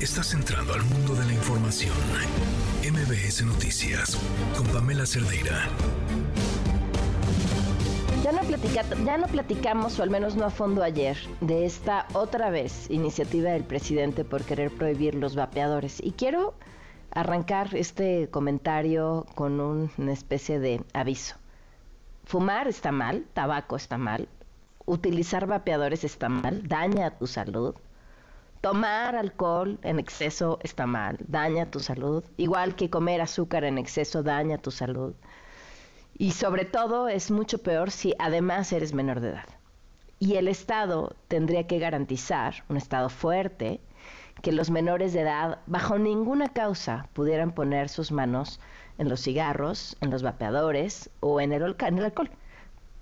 Estás entrando al mundo de la información. MBS Noticias con Pamela Cerdeira. Ya no, ya no platicamos, o al menos no a fondo ayer, de esta otra vez iniciativa del presidente por querer prohibir los vapeadores. Y quiero arrancar este comentario con una especie de aviso. Fumar está mal, tabaco está mal, utilizar vapeadores está mal, daña a tu salud. Tomar alcohol en exceso está mal, daña tu salud, igual que comer azúcar en exceso daña tu salud. Y sobre todo es mucho peor si además eres menor de edad. Y el Estado tendría que garantizar, un Estado fuerte, que los menores de edad bajo ninguna causa pudieran poner sus manos en los cigarros, en los vapeadores o en el, alcohol.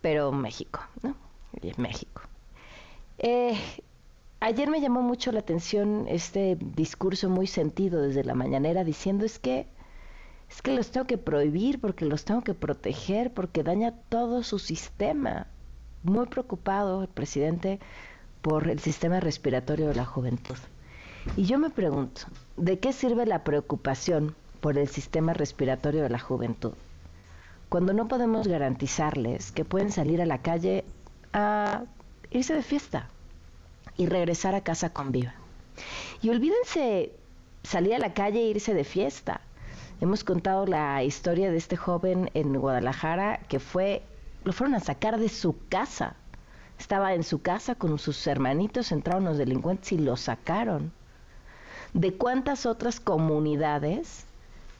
Pero México, ¿no? México. Eh, ayer me llamó mucho la atención este discurso muy sentido desde la mañanera diciendo es que es que los tengo que prohibir porque los tengo que proteger porque daña todo su sistema. Muy preocupado el presidente por el sistema respiratorio de la juventud. Y yo me pregunto, ¿de qué sirve la preocupación por el sistema respiratorio de la juventud? Cuando no podemos garantizarles que pueden salir a la calle a irse de fiesta y regresar a casa con viva. Y olvídense salir a la calle e irse de fiesta. Hemos contado la historia de este joven en Guadalajara que fue, lo fueron a sacar de su casa. Estaba en su casa con sus hermanitos, entraron los delincuentes y lo sacaron. ¿De cuántas otras comunidades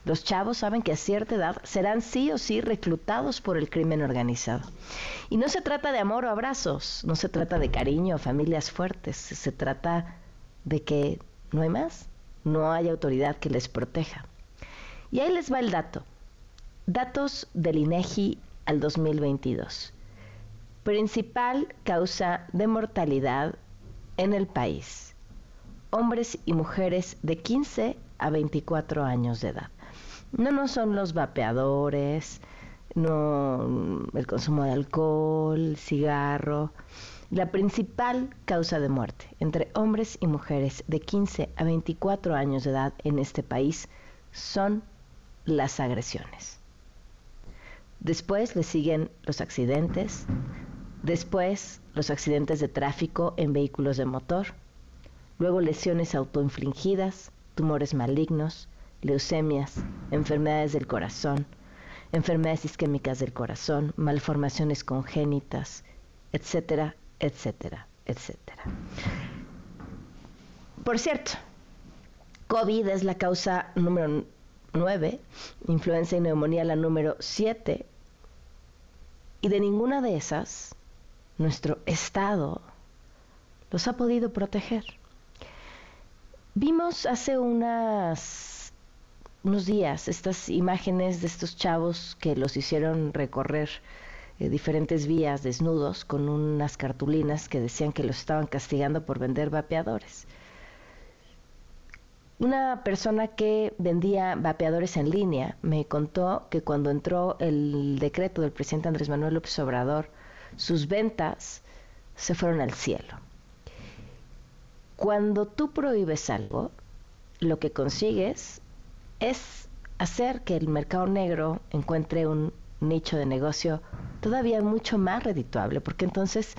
los chavos saben que a cierta edad serán sí o sí reclutados por el crimen organizado. Y no se trata de amor o abrazos, no se trata de cariño o familias fuertes, se trata de que no hay más, no hay autoridad que les proteja. Y ahí les va el dato. Datos del INEGI al 2022. Principal causa de mortalidad en el país. Hombres y mujeres de 15 a 24 años de edad. No, no son los vapeadores, no el consumo de alcohol, cigarro. La principal causa de muerte entre hombres y mujeres de 15 a 24 años de edad en este país son las agresiones. Después le siguen los accidentes, después los accidentes de tráfico en vehículos de motor, luego lesiones autoinfligidas, tumores malignos, leucemias, enfermedades del corazón, enfermedades isquémicas del corazón, malformaciones congénitas, etcétera, etcétera, etcétera. Por cierto, COVID es la causa número 9, influenza y neumonía la número 7, y de ninguna de esas nuestro Estado los ha podido proteger. Vimos hace unas unos días estas imágenes de estos chavos que los hicieron recorrer eh, diferentes vías desnudos con unas cartulinas que decían que los estaban castigando por vender vapeadores. Una persona que vendía vapeadores en línea me contó que cuando entró el decreto del presidente Andrés Manuel López Obrador, sus ventas se fueron al cielo. Cuando tú prohíbes algo, lo que consigues es hacer que el mercado negro encuentre un nicho de negocio todavía mucho más redituable, porque entonces,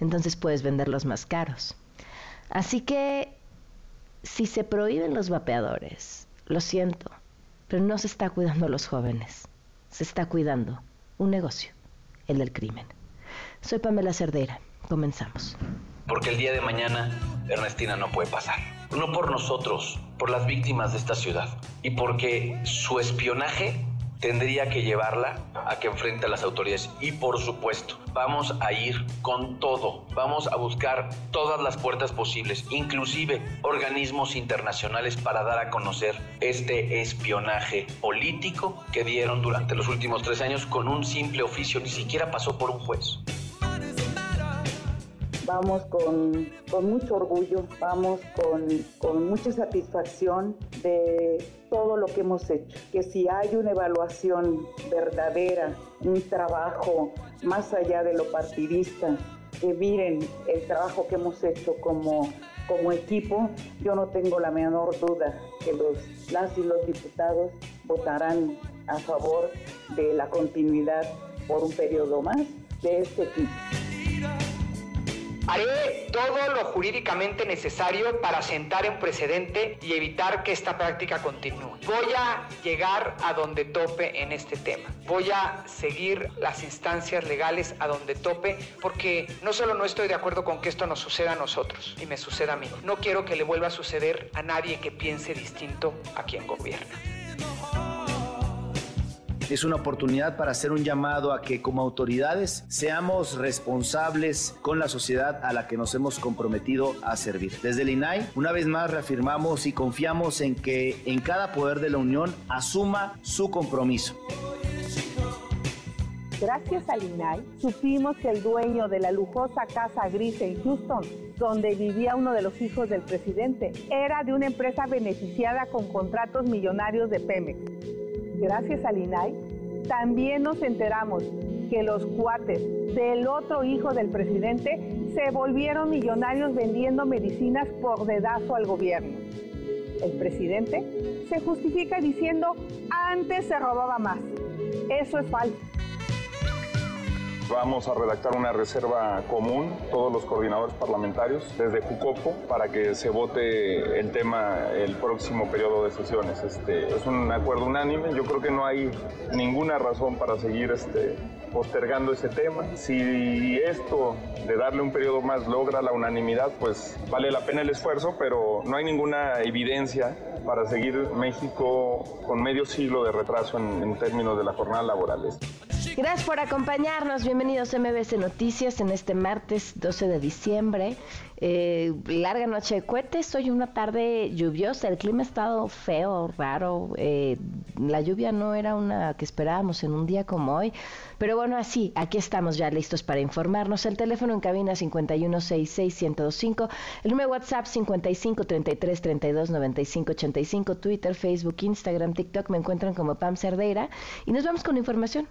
entonces puedes venderlos más caros. Así que si se prohíben los vapeadores, lo siento, pero no se está cuidando a los jóvenes, se está cuidando un negocio, el del crimen. Soy Pamela Cerdera, comenzamos. Porque el día de mañana Ernestina no puede pasar no por nosotros, por las víctimas de esta ciudad y porque su espionaje tendría que llevarla a que enfrente a las autoridades. Y por supuesto, vamos a ir con todo, vamos a buscar todas las puertas posibles, inclusive organismos internacionales para dar a conocer este espionaje político que dieron durante los últimos tres años con un simple oficio, ni siquiera pasó por un juez vamos con, mucho orgullo, vamos con, con mucha satisfacción de todo lo que hemos hecho. Que si hay una evaluación verdadera, un trabajo más allá de lo partidista, que miren el trabajo que hemos hecho como como equipo, yo no tengo la menor duda que los, las y los diputados votarán a favor de la continuidad por un periodo más de este equipo. Haré todo lo jurídicamente necesario para sentar un precedente y evitar que esta práctica continúe. Voy a llegar a donde tope en este tema. Voy a seguir las instancias legales a donde tope porque no solo no estoy de acuerdo con que esto nos suceda a nosotros y me suceda a mí. No quiero que le vuelva a suceder a nadie que piense distinto a quien gobierna es una oportunidad para hacer un llamado a que como autoridades seamos responsables con la sociedad a la que nos hemos comprometido a servir. Desde el INAI, una vez más reafirmamos y confiamos en que en cada poder de la Unión asuma su compromiso. Gracias al INAI, supimos que el dueño de la lujosa casa gris en Houston, donde vivía uno de los hijos del presidente, era de una empresa beneficiada con contratos millonarios de Pemex gracias al INAI, también nos enteramos que los cuates del otro hijo del presidente se volvieron millonarios vendiendo medicinas por dedazo al gobierno. El presidente se justifica diciendo antes se robaba más. Eso es falso. Vamos a redactar una reserva común, todos los coordinadores parlamentarios, desde Jucopo, para que se vote el tema el próximo periodo de sesiones. Este, es un acuerdo unánime, yo creo que no hay ninguna razón para seguir este, postergando ese tema. Si esto de darle un periodo más logra la unanimidad, pues vale la pena el esfuerzo, pero no hay ninguna evidencia para seguir México con medio siglo de retraso en, en términos de la jornada laboral. Gracias por acompañarnos. Bienvenidos a MBC Noticias en este martes 12 de diciembre. Eh, larga noche de cohetes, hoy una tarde lluviosa, el clima ha estado feo, raro, eh, la lluvia no era una que esperábamos en un día como hoy, pero bueno, así, aquí estamos ya listos para informarnos. El teléfono en cabina 5166125, el número WhatsApp 5533329585, Twitter, Facebook, Instagram, TikTok, me encuentran como Pam Cerdeira y nos vamos con información.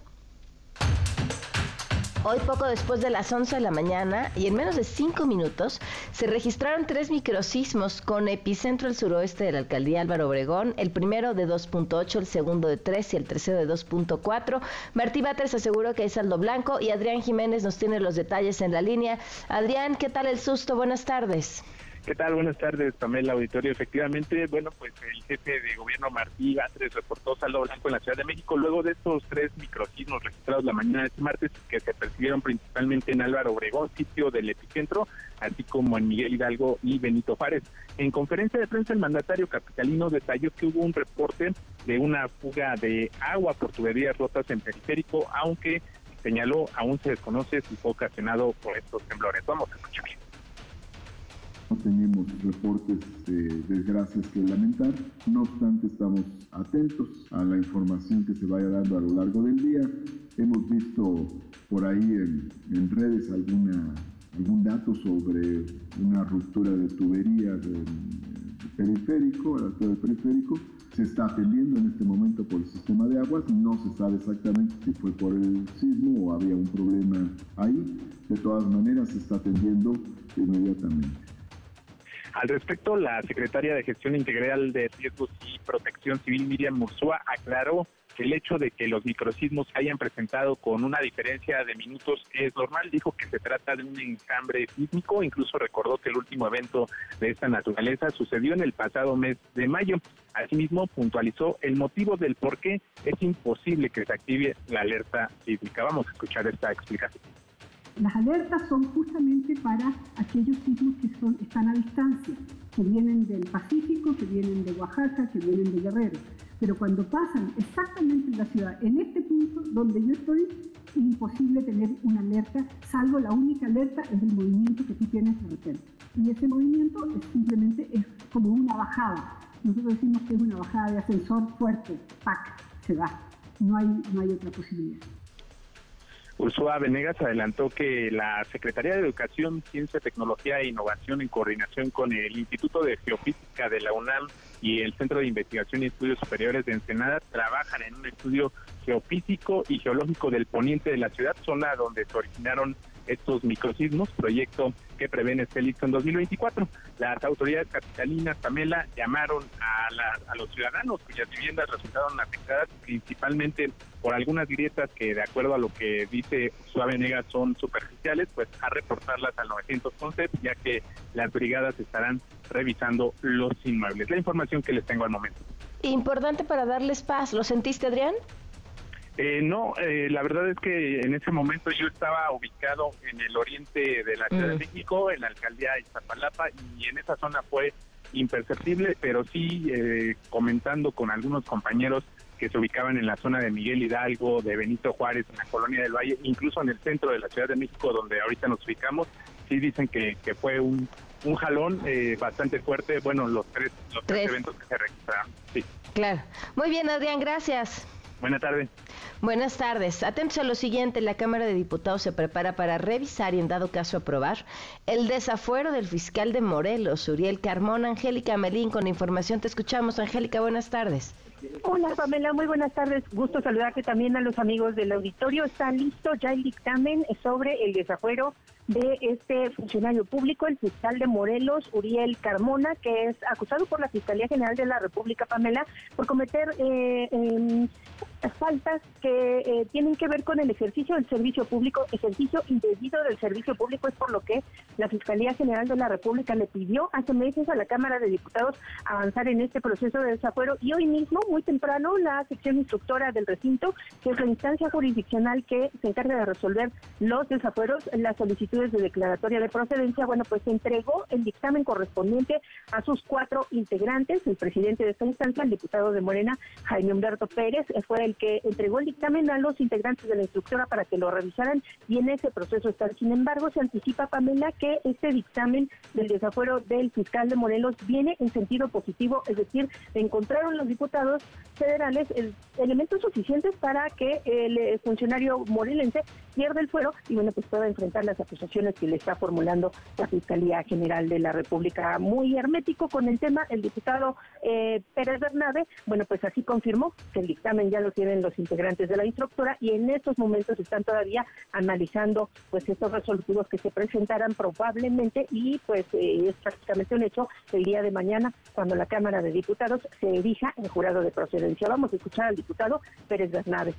Hoy, poco después de las 11 de la mañana y en menos de 5 minutos, se registraron tres microsismos con epicentro al suroeste de la alcaldía Álvaro Obregón, el primero de 2.8, el segundo de 3 y el tercero de 2.4. Martí Batres aseguró que hay saldo blanco y Adrián Jiménez nos tiene los detalles en la línea. Adrián, ¿qué tal el susto? Buenas tardes. ¿Qué tal? Buenas tardes, Pamela Auditorio. Efectivamente, bueno, pues el jefe de gobierno Martí Batres reportó saldo blanco en la Ciudad de México luego de estos tres microsismos registrados la mañana de este martes que se percibieron principalmente en Álvaro Obregón, sitio del epicentro, así como en Miguel Hidalgo y Benito Juárez. En conferencia de prensa, el mandatario capitalino detalló que hubo un reporte de una fuga de agua por tuberías rotas en periférico, aunque señaló aún se desconoce si fue ocasionado por estos temblores. Vamos a escuchar. No tenemos reportes de desgracias que lamentar, no obstante estamos atentos a la información que se vaya dando a lo largo del día. Hemos visto por ahí en, redes alguna, algún dato sobre una ruptura de tubería del, periférico, la del periférico. Se está atendiendo en este momento por el sistema de aguas, no se sabe exactamente si fue por el sismo o había un problema ahí. De todas maneras, se está atendiendo inmediatamente. Al respecto, la secretaria de Gestión Integral de Riesgos y Protección Civil, Miriam Mursúa, aclaró que el hecho de que los microsismos se hayan presentado con una diferencia de minutos es normal. Dijo que se trata de un enjambre sísmico, incluso recordó que el último evento de esta naturaleza sucedió en el pasado mes de mayo. Asimismo, puntualizó el motivo del por qué es imposible que se active la alerta sísmica. Vamos a escuchar esta explicación. Las alertas son justamente para aquellos sismos que están a distancia, que vienen del Pacífico, que vienen de Oaxaca, que vienen de Guerrero. Pero cuando pasan exactamente en la ciudad, en este punto donde yo estoy, es imposible tener una alerta, salvo la única alerta es el movimiento que tú tienes de repente. Y ese movimiento simplemente es como una bajada. Nosotros decimos que es una bajada de ascensor fuerte, ¡pac! se va. No hay, no hay otra posibilidad. Ursula Venegas adelantó que la Secretaría de Educación, Ciencia, Tecnología e Innovación, en coordinación con el Instituto de Geofísica de la UNAM y el Centro de Investigación y Estudios Superiores de Ensenada, trabajan en un estudio geofísico y geológico del poniente de la ciudad, zona donde se originaron estos microsismos, proyecto que prevén esté listo en 2024. Las autoridades capitalinas, Pamela, llamaron a, a los ciudadanos cuyas viviendas resultaron afectadas principalmente por algunas grietas que de acuerdo a lo que dice Suave Nega son superficiales, pues a reportarlas al 911 ya que las brigadas estarán revisando los inmuebles. La información que les tengo al momento. Importante para darles paz. ¿Lo sentiste, Adrián? Eh, no, eh, la verdad es que en ese momento yo estaba ubicado en el oriente de la Ciudad de mm. México, en la alcaldía de Iztapalapa, y en esa zona fue imperceptible, pero sí eh, comentando con algunos compañeros que se ubicaban en la zona de Miguel Hidalgo, de Benito Juárez, en la colonia del Valle, incluso en el centro de la Ciudad de México, donde ahorita nos ubicamos, sí dicen que, que fue un, un jalón eh, bastante fuerte, bueno, los tres, los tres eventos que se registraron. Sí. Claro. Muy bien, Adrián, gracias. Buenas tardes. Buenas tardes. Atentos a lo siguiente, la Cámara de Diputados se prepara para revisar y en dado caso aprobar el desafuero del fiscal de Morelos, Uriel Carmón. Angélica Melín, con información te escuchamos. Angélica, buenas tardes. Hola Pamela, muy buenas tardes. Gusto saludarte también a los amigos del auditorio. Está listo ya el dictamen sobre el desafuero de este funcionario público, el fiscal de Morelos, Uriel Carmona, que es acusado por la Fiscalía General de la República, Pamela, por cometer eh, faltas que eh, tienen que ver con el ejercicio del servicio público, ejercicio indebido del servicio público, es por lo que la Fiscalía General de la República le pidió hace meses a la Cámara de Diputados avanzar en este proceso de desafuero y hoy mismo, muy temprano, la sección instructora del recinto, que es la instancia jurisdiccional que se encarga de resolver los desafueros, las solicitudes de declaratoria de procedencia, bueno, pues entregó el dictamen correspondiente a sus cuatro integrantes, el presidente de esta instancia, el diputado de Morena, Jaime Humberto Pérez, fue el que entregó el dictamen a los integrantes de la instructora para que lo revisaran y en ese proceso están. Sin embargo, se anticipa, Pamela, que este dictamen del desafuero del fiscal de Morelos viene en sentido positivo, es decir, encontraron los diputados federales elementos suficientes para que el eh, funcionario morelense pierda el fuero y bueno, pues pueda enfrentar las acusaciones que le está formulando la Fiscalía General de la República. Muy hermético con el tema, el diputado eh, Pérez Bernabe, bueno, pues así confirmó que el dictamen ya lo tienen los integrantes de la instructora y en estos momentos están todavía analizando pues estos resolutivos que se presentarán probablemente y pues eh, es prácticamente un hecho el día de mañana cuando la Cámara de Diputados se erija en jurado de procedencia. Vamos a escuchar al diputado Pérez Bernabe.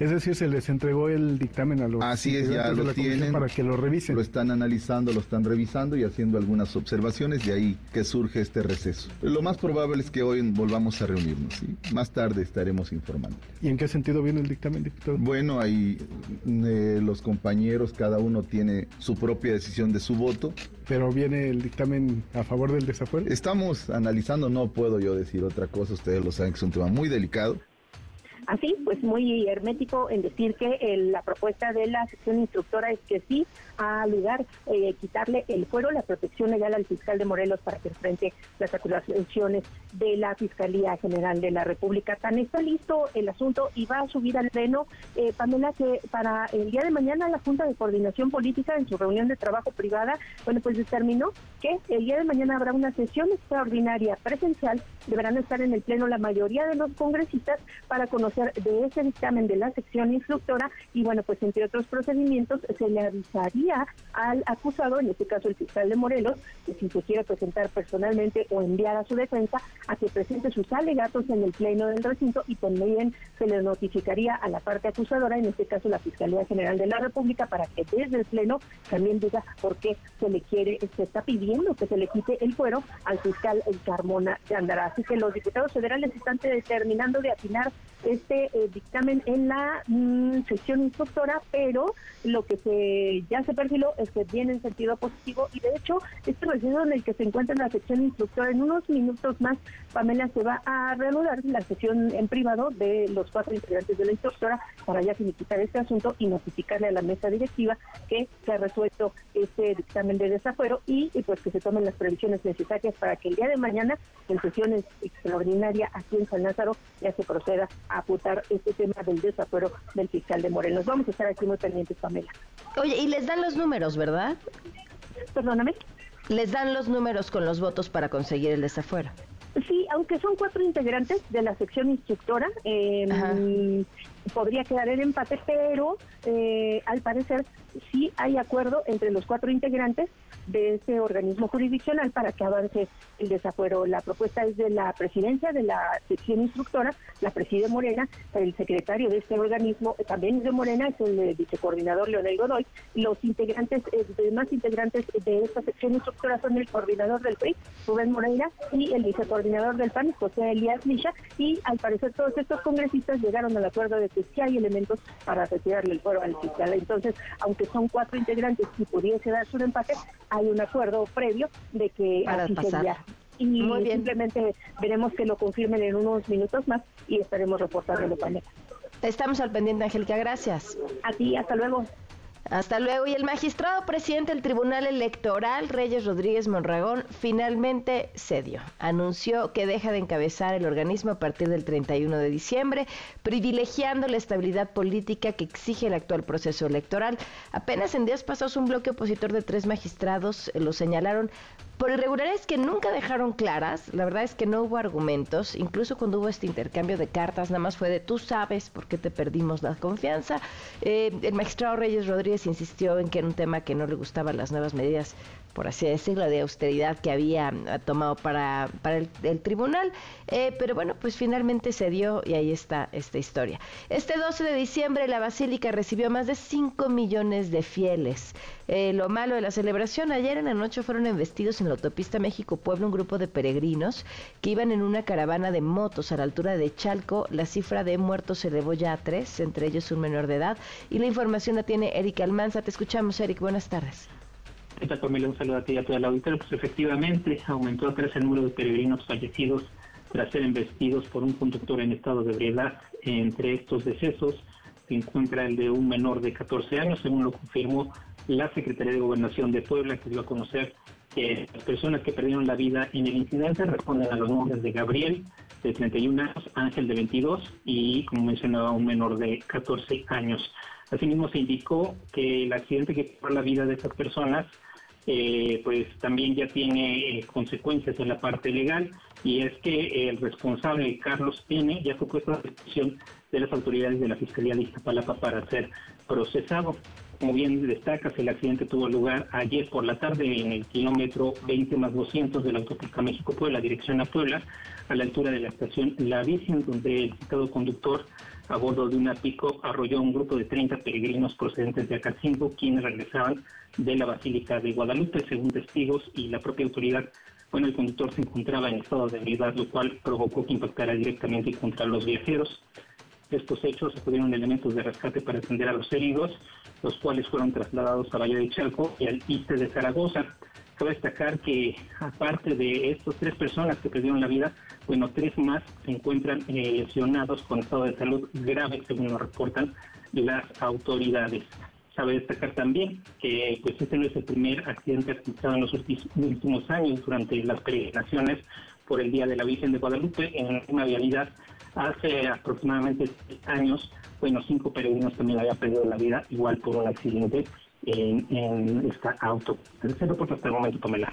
Es decir, se les entregó el dictamen a los Así es, ya lo tienen, para que lo revisen. Lo están analizando, lo están revisando y haciendo algunas observaciones, de ahí que surge este receso. lo más probable es que hoy volvamos a reunirnos, y más tarde estaremos informando. ¿Y en qué sentido viene el dictamen, diputado? Bueno, ahí eh, los compañeros, cada uno tiene su propia decisión de su voto. ¿Pero viene el dictamen a favor del desafuero? Estamos analizando, no puedo yo decir otra cosa, ustedes lo saben que es un tema muy delicado Así, pues muy hermético en decir que la propuesta de la sección instructora es que sí, a lugar eh, quitarle el fuero, la protección legal al fiscal de Morelos para que enfrente las acusaciones de la Fiscalía General de la República. Tan está listo el asunto y va a subir al pleno, eh, Pamela, que para el día de mañana la Junta de Coordinación Política en su reunión de trabajo privada, bueno, pues determinó que el día de mañana habrá una sesión extraordinaria presencial, deberán estar en el pleno la mayoría de los congresistas para conocer de ese dictamen de la sección instructora y bueno, pues entre otros procedimientos se le avisaría al acusado, en este caso el fiscal de Morelos, que si se quiere presentar personalmente o enviar a su defensa, a que presente sus alegatos en el pleno del recinto y también se le notificaría a la parte acusadora, en este caso la Fiscalía General de la República, para que desde el pleno también diga por qué se le quiere, se está pidiendo que se le quite el fuero al fiscal Carmona de Andará. Así que los diputados federales están determinando de afinar este eh, dictamen en la mm, sesión instructora, pero lo que se ya se perfiló es que viene en sentido positivo y de hecho este proceso en el que se encuentra en la sección instructora en unos minutos más Pamela se va a reanudar la sesión en privado de los cuatro integrantes de la instructora para ya finiquitar este asunto y notificarle a la mesa directiva que se ha resuelto este dictamen de desafuero y, pues que se tomen las previsiones necesarias para que el día de mañana en sesión extraordinaria aquí en San Lázaro ya se proceda a este tema del desafuero del fiscal de Morelos. Vamos a estar aquí muy pendientes, Pamela. Oye, y les dan los números, ¿verdad? Perdóname. Les dan los números con los votos para conseguir el desafuero. Sí, aunque son cuatro integrantes de la sección instructora, eh, podría quedar en empate, pero eh, al parecer sí hay acuerdo entre los cuatro integrantes de ese organismo jurisdiccional para que avance el desafuero. La propuesta es de la presidencia de la sección instructora, la preside Morena, el secretario de este organismo también es de Morena, es el vicecoordinador Leonel Godoy. Los integrantes, eh, demás integrantes de esta sección instructora son el coordinador del PRI, Rubén Moreira, y el vicecoordinador del PAN, José Elías Misha, y al parecer todos estos congresistas llegaron al acuerdo de que sí hay elementos para retirarle el fuero al fiscal. Entonces, aunque son cuatro integrantes y pudiese darse un empate, hay un acuerdo previo de que así sería. Y simplemente veremos que lo confirmen en unos minutos más y estaremos reportando panel. Estamos al pendiente, Angélica. Gracias. A ti, hasta luego. Hasta luego. Y el magistrado presidente del Tribunal Electoral, Reyes Rodríguez Monragón, finalmente cedió. Anunció que deja de encabezar el organismo a partir del 31 de diciembre, privilegiando la estabilidad política que exige el actual proceso electoral. Apenas en días pasados un bloque opositor de tres magistrados lo señalaron por irregularidades que nunca dejaron claras, la verdad es que no hubo argumentos, incluso cuando hubo este intercambio de cartas, nada más fue de tú sabes por qué te perdimos la confianza. Eh, el magistrado Reyes Rodríguez insistió en que era un tema que no le gustaban las nuevas medidas por así decirlo, de austeridad que había ah, tomado para, para el, tribunal. Eh, pero bueno, pues finalmente se dio y ahí está esta historia. Este 12 de diciembre la Basílica recibió más de 5 millones de fieles. Eh, lo malo de la celebración, ayer en la noche fueron investidos en la autopista México-Puebla un grupo de peregrinos que iban en una caravana de motos a la altura de Chalco. La cifra de muertos se elevó ya a tres, entre ellos un menor de edad. Y la información la tiene Eric Almanza. Te escuchamos, Eric. Buenas tardes. ¿Qué tal, Un saludo a ti y a toda la auditoría. Pues efectivamente aumentó a tres el número de peregrinos fallecidos tras ser embestidos por un conductor en estado de ebriedad. Entre estos decesos se encuentra el de un menor de 14 años, según lo confirmó la Secretaría de Gobernación de Puebla, que dio a conocer que las personas que perdieron la vida en el incidente responden a los nombres de Gabriel, de 31 años, Ángel, de 22 y, como mencionaba, un menor de 14 años. Asimismo, se indicó que el accidente que tuvo la vida de esas personas eh, pues también ya tiene eh, consecuencias en la parte legal y es que el responsable Carlos N ya fue puesto a disposición de las autoridades de la Fiscalía de Iztapalapa para ser procesado. Como bien destacas, el accidente tuvo lugar ayer por la tarde en el kilómetro 20 más 200 de la autopista México-Puebla, dirección a Puebla, a la altura de la estación La Virgen, donde el citado conductor a bordo de una pico arrolló un grupo de 30 peregrinos procedentes de Acatzingó, quienes regresaban de la Basílica de Guadalupe, según testigos y la propia autoridad. Bueno, el conductor se encontraba en estado de debilidad, lo cual provocó que impactara directamente contra los viajeros. estos hechos acudieron elementos de rescate para atender a los heridos, los cuales fueron trasladados a Valle de Chalco y al ISTE de Zaragoza. Cabe destacar que aparte de estas tres personas que perdieron la vida, bueno, tres más se encuentran eh, lesionados con estado de salud grave, según lo reportan las autoridades. Cabe destacar también que pues este no es el primer accidente registrado en los últimos años durante las peregrinaciones por el Día de la Virgen de Guadalupe en una vialidad hace aproximadamente años, bueno, cinco peregrinos también habían perdido la vida, igual por un accidente en, esta auto. Tercero por hasta el momento, Pamela.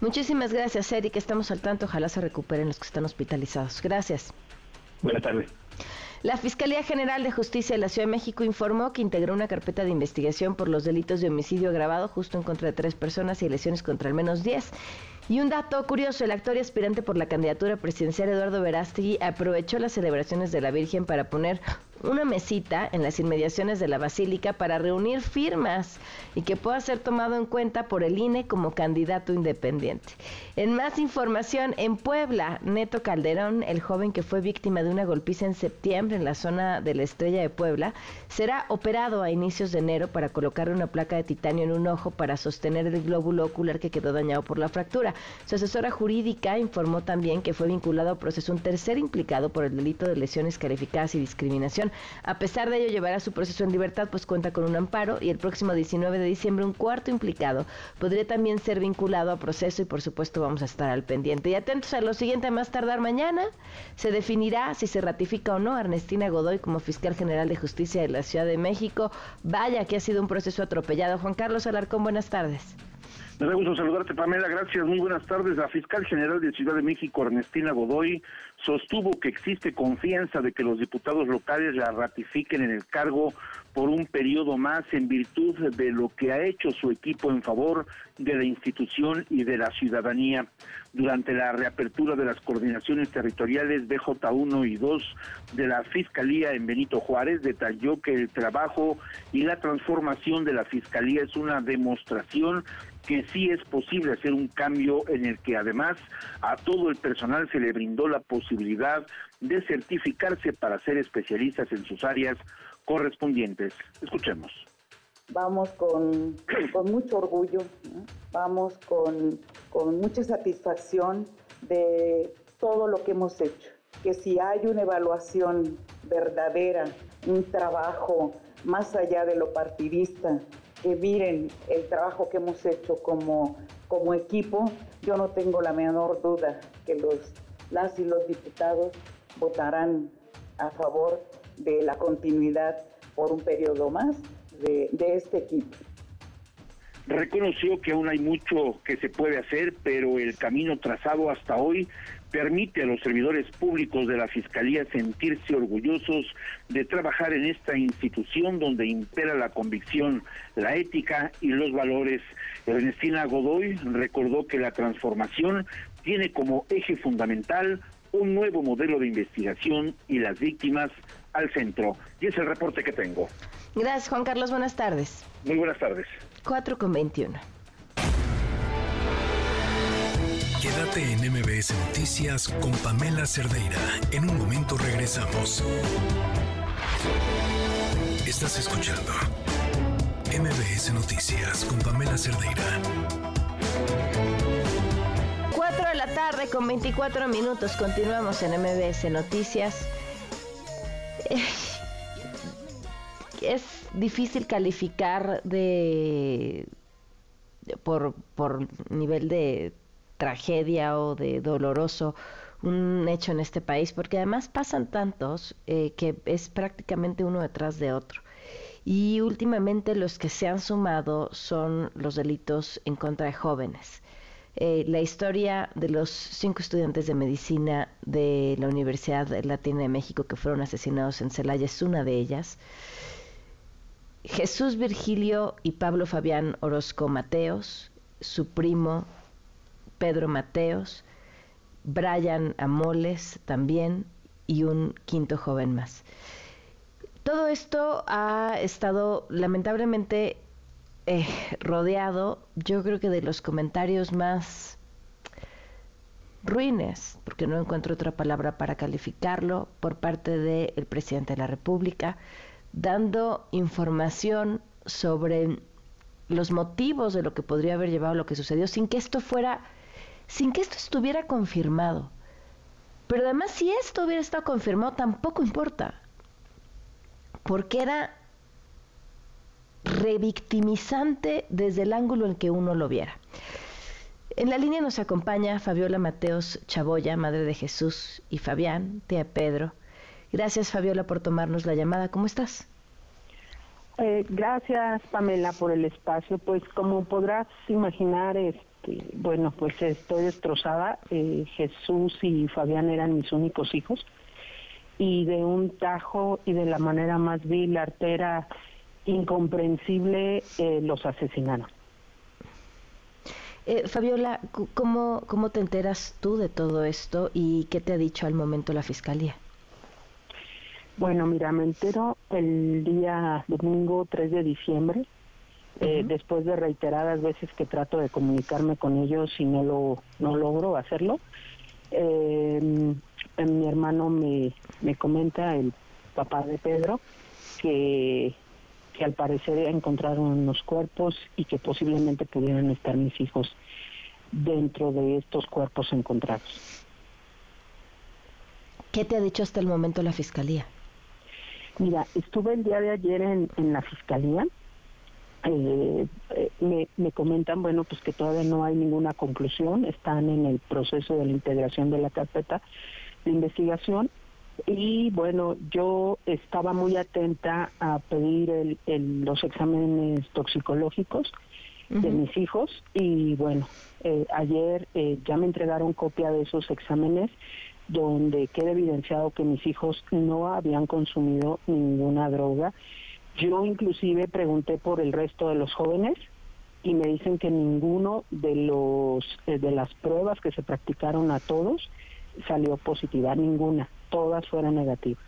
Muchísimas gracias, Eric. Estamos al tanto. Ojalá se recuperen los que están hospitalizados. Gracias. Buenas tardes. La Fiscalía General de Justicia de la Ciudad de México informó que integró una carpeta de investigación por los delitos de homicidio agravado justo en contra de tres personas y lesiones contra al menos diez. Y un dato curioso, el actor y aspirante por la candidatura presidencial Eduardo Verástegui aprovechó las celebraciones de la Virgen para poner una mesita en las inmediaciones de la basílica para reunir firmas y que pueda ser tomado en cuenta por el INE como candidato independiente. En más información, en Puebla, Neto Calderón, el joven que fue víctima de una golpiza en septiembre en la zona de la Estrella de Puebla, será operado a inicios de enero para colocar una placa de titanio en un ojo para sostener el glóbulo ocular que quedó dañado por la fractura. Su asesora jurídica informó también que fue vinculado a proceso un tercer implicado por el delito de lesiones calificadas y discriminación a pesar de ello, llevará su proceso en libertad, pues cuenta con un amparo y el próximo 19 de diciembre un cuarto implicado podría también ser vinculado a proceso y por supuesto vamos a estar al pendiente. Y atentos a lo siguiente, a más tardar mañana se definirá si se ratifica o no a Ernestina Godoy como fiscal general de justicia de la Ciudad de México. Vaya que ha sido un proceso atropellado. Juan Carlos Alarcón, buenas tardes. Me da gusto saludarte, Pamela. Gracias. Muy buenas tardes. La fiscal general de Ciudad de México, Ernestina Godoy, sostuvo que existe confianza de que los diputados locales la ratifiquen en el cargo por un periodo más en virtud de lo que ha hecho su equipo en favor de la institución y de la ciudadanía. Durante la reapertura de las coordinaciones territoriales BJ1 y 2 de la Fiscalía en Benito Juárez, detalló que el trabajo y la transformación de la Fiscalía es una demostración que sí es posible hacer un cambio en el que además a todo el personal se le brindó la posibilidad de certificarse para ser especialistas en sus áreas correspondientes. Escuchemos. Vamos con, con mucho orgullo, vamos con, con mucha satisfacción de todo lo que hemos hecho. Que si hay una evaluación verdadera, un trabajo más allá de lo partidista, que miren el trabajo que hemos hecho como, como equipo, yo no tengo la menor duda que los, las y los diputados votarán a favor de la continuidad por un periodo más de, de este equipo. Reconoció que aún hay mucho que se puede hacer, pero el camino trazado hasta hoy permite a los servidores públicos de la Fiscalía sentirse orgullosos de trabajar en esta institución donde impera la convicción, la ética y los valores. Ernestina Godoy recordó que la transformación tiene como eje fundamental un nuevo modelo de investigación y las víctimas al centro. Y es el reporte que tengo. Gracias, Juan Carlos. Buenas tardes. Muy buenas tardes. 4 con 21. Quédate en MBS Noticias con Pamela Cerdeira. En un momento regresamos. Estás escuchando MBS Noticias con Pamela Cerdeira. 4 de la tarde con 24 minutos. Continuamos en MBS Noticias. Es difícil calificar de por, por nivel de tragedia o de doloroso un hecho en este país, porque además pasan tantos eh, que es prácticamente uno detrás de otro. Y últimamente los que se han sumado son los delitos en contra de jóvenes. Eh, la historia de los cinco estudiantes de medicina de la Universidad Latina de México que fueron asesinados en Celaya es una de ellas. Jesús Virgilio y Pablo Fabián Orozco Mateos, su primo Pedro Mateos, Brian Amoles también y un quinto joven más. Todo esto ha estado lamentablemente eh, rodeado, yo creo que de los comentarios más ruines, porque no encuentro otra palabra para calificarlo, por parte del presidente de la República, dando información sobre los motivos de lo que podría haber llevado lo que sucedió, sin que esto fuera sin que esto estuviera confirmado. Pero además, si esto hubiera estado confirmado, tampoco importa, porque era revictimizante desde el ángulo en que uno lo viera. En la línea nos acompaña Fabiola Mateos Chaboya, madre de Jesús y Fabián, tía Pedro. Gracias Fabiola por tomarnos la llamada. ¿Cómo estás? Eh, gracias Pamela por el espacio. Pues como podrás imaginar, es, este, bueno, pues estoy destrozada. Eh, Jesús y Fabián eran mis únicos hijos y de un tajo y de la manera más vil, artera, incomprensible, eh, los asesinaron. Eh, Fabiola, ¿cómo, ¿cómo te enteras tú de todo esto y qué te ha dicho al momento la Fiscalía? Bueno, mira, me entero el día domingo 3 de diciembre eh, después de reiteradas veces que trato de comunicarme con ellos y no lo no logro hacerlo, eh, mi hermano me, me comenta, el papá de Pedro, que, que al parecer encontraron unos cuerpos y que posiblemente pudieran estar mis hijos dentro de estos cuerpos encontrados. ¿Qué te ha dicho hasta el momento la fiscalía? Mira, estuve el día de ayer en, en la fiscalía eh, me, me, comentan, bueno, pues que todavía no hay ninguna conclusión, están en el proceso de la integración de la carpeta de investigación. Y bueno, yo estaba muy atenta a pedir el, los exámenes toxicológicos de mis hijos. Y bueno, eh, ayer eh, ya me entregaron copia de esos exámenes donde queda evidenciado que mis hijos no habían consumido ninguna droga. Yo inclusive pregunté por el resto de los jóvenes y me dicen que ninguno de los eh, de las pruebas que se practicaron a todos salió positiva, ninguna, todas fueron negativas.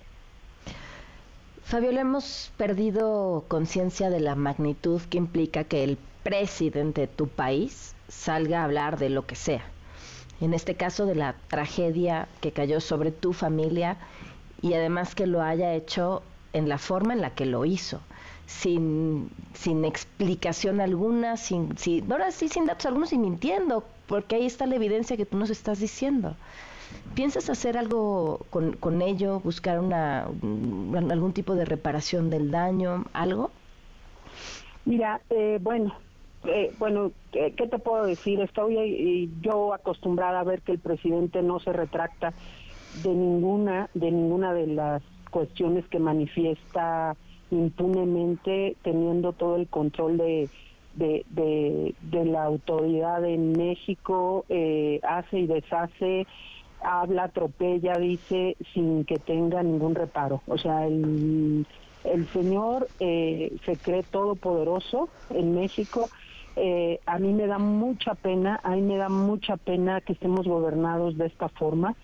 Fabiola, hemos perdido conciencia de la magnitud que implica que el presidente de tu país salga a hablar de lo que sea. En este caso de la tragedia que cayó sobre tu familia y además que lo haya hecho en la forma en la que lo hizo, sin, sin explicación alguna, sin, sin, ahora sí sin datos algunos y mintiendo, porque ahí está la evidencia que tú nos estás diciendo. ¿Piensas hacer algo con, con ello, buscar una, algún tipo de reparación del daño, algo? Mira, eh, bueno, eh, bueno, ¿qué te puedo decir? Estoy yo acostumbrada a ver que el presidente no se retracta de ninguna, de ninguna de las cuestiones que manifiesta impunemente, teniendo todo el control de, de, la autoridad en México, eh, hace y deshace, habla, atropella, dice, sin que tenga ningún reparo. O sea, el, el señor eh, se cree todopoderoso en México eh, a mí me da mucha pena, a mí me da mucha pena que estemos gobernados de esta forma.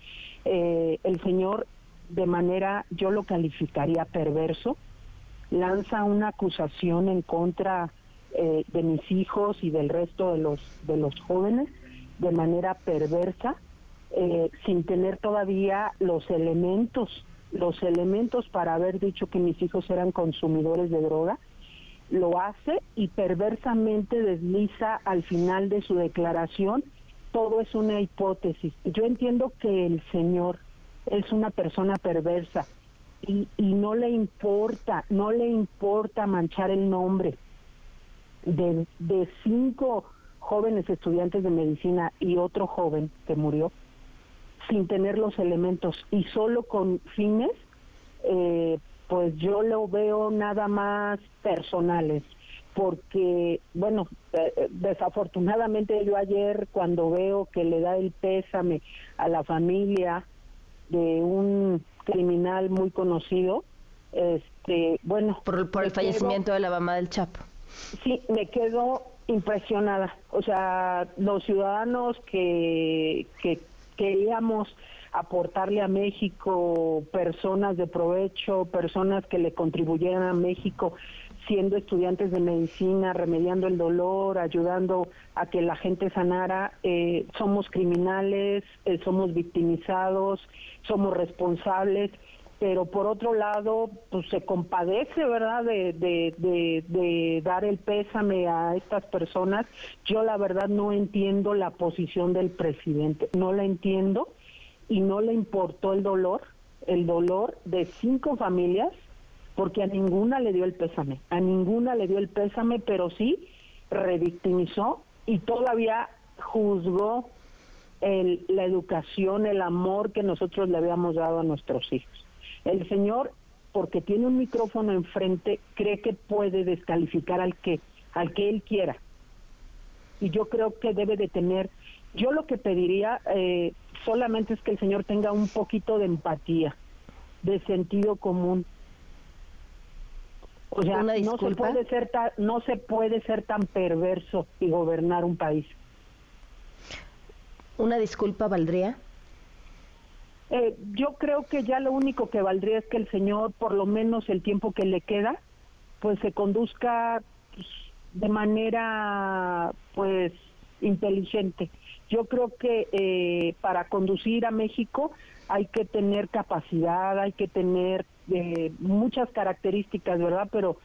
Eh, el señor, de manera, yo lo calificaría perverso, lanza una acusación en contra eh, de mis hijos y del resto de los, de los jóvenes de manera perversa, sin tener todavía los elementos, los elementos para haber dicho que mis hijos eran consumidores de droga lo hace y perversamente desliza al final de su declaración, todo es una hipótesis. Yo entiendo que el Señor es una persona perversa y, y no le importa, no le importa manchar el nombre de, de cinco jóvenes estudiantes de medicina y otro joven que murió sin tener los elementos y solo con fines eh, pues yo lo veo nada más personales, porque, bueno, eh, eh, desafortunadamente yo ayer cuando veo que le da el pésame a la familia de un criminal muy conocido, este, bueno... Por, por el fallecimiento de la mamá del Chapo. Sí, me quedo impresionada. O sea, los ciudadanos que, que queríamos aportarle a México personas de provecho, personas que le contribuyeran a México siendo estudiantes de medicina, remediando el dolor, ayudando a que la gente sanara, eh, somos criminales, eh, somos victimizados, somos responsables, pero por otro lado, pues se compadece, ¿verdad?, de, de, de dar el pésame a estas personas. Yo la verdad no entiendo la posición del presidente, no la entiendo y no le importó el dolor, el dolor de cinco familias, porque a ninguna le dio el pésame, a ninguna le dio el pésame, pero sí revictimizó y todavía juzgó el, la educación, el amor que nosotros le habíamos dado a nuestros hijos. El señor, porque tiene un micrófono enfrente, cree que puede descalificar al que, al que él quiera. Y yo creo que debe de tener, yo lo que pediría, eh, solamente es que el Señor tenga un poquito de empatía, de sentido común. O sea, no se puede ser tan, no se puede ser tan perverso y gobernar un país. ¿Una disculpa valdría? Eh, yo creo que ya lo único que valdría es que el Señor, por lo menos el tiempo que le queda, pues se conduzca pues, de manera, pues, inteligente. Yo creo que eh, para conducir a México hay que tener capacidad, hay que tener eh, muchas características, ¿verdad? Pero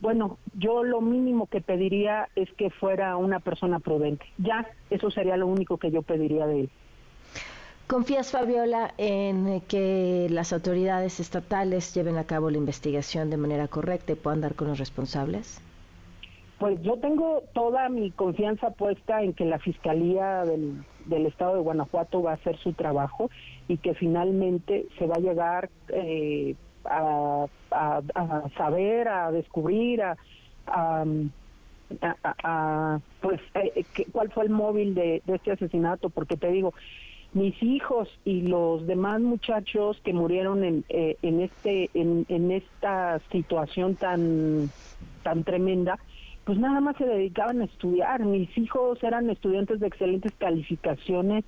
bueno, yo lo mínimo que pediría es que fuera una persona prudente. Ya, eso sería lo único que yo pediría de él. ¿Confías, Fabiola, en que las autoridades estatales lleven a cabo la investigación de manera correcta y puedan dar con los responsables? Pues yo tengo toda mi confianza puesta en que la Fiscalía del, Estado de Guanajuato va a hacer su trabajo y que finalmente se va a llegar eh, a, saber, a descubrir, a, pues eh, cuál fue el móvil de, este asesinato, porque te digo, mis hijos y los demás muchachos que murieron en, eh, en este en, en, esta situación tan tan tremenda pues nada más se dedicaban a estudiar. Mis hijos eran estudiantes de excelentes calificaciones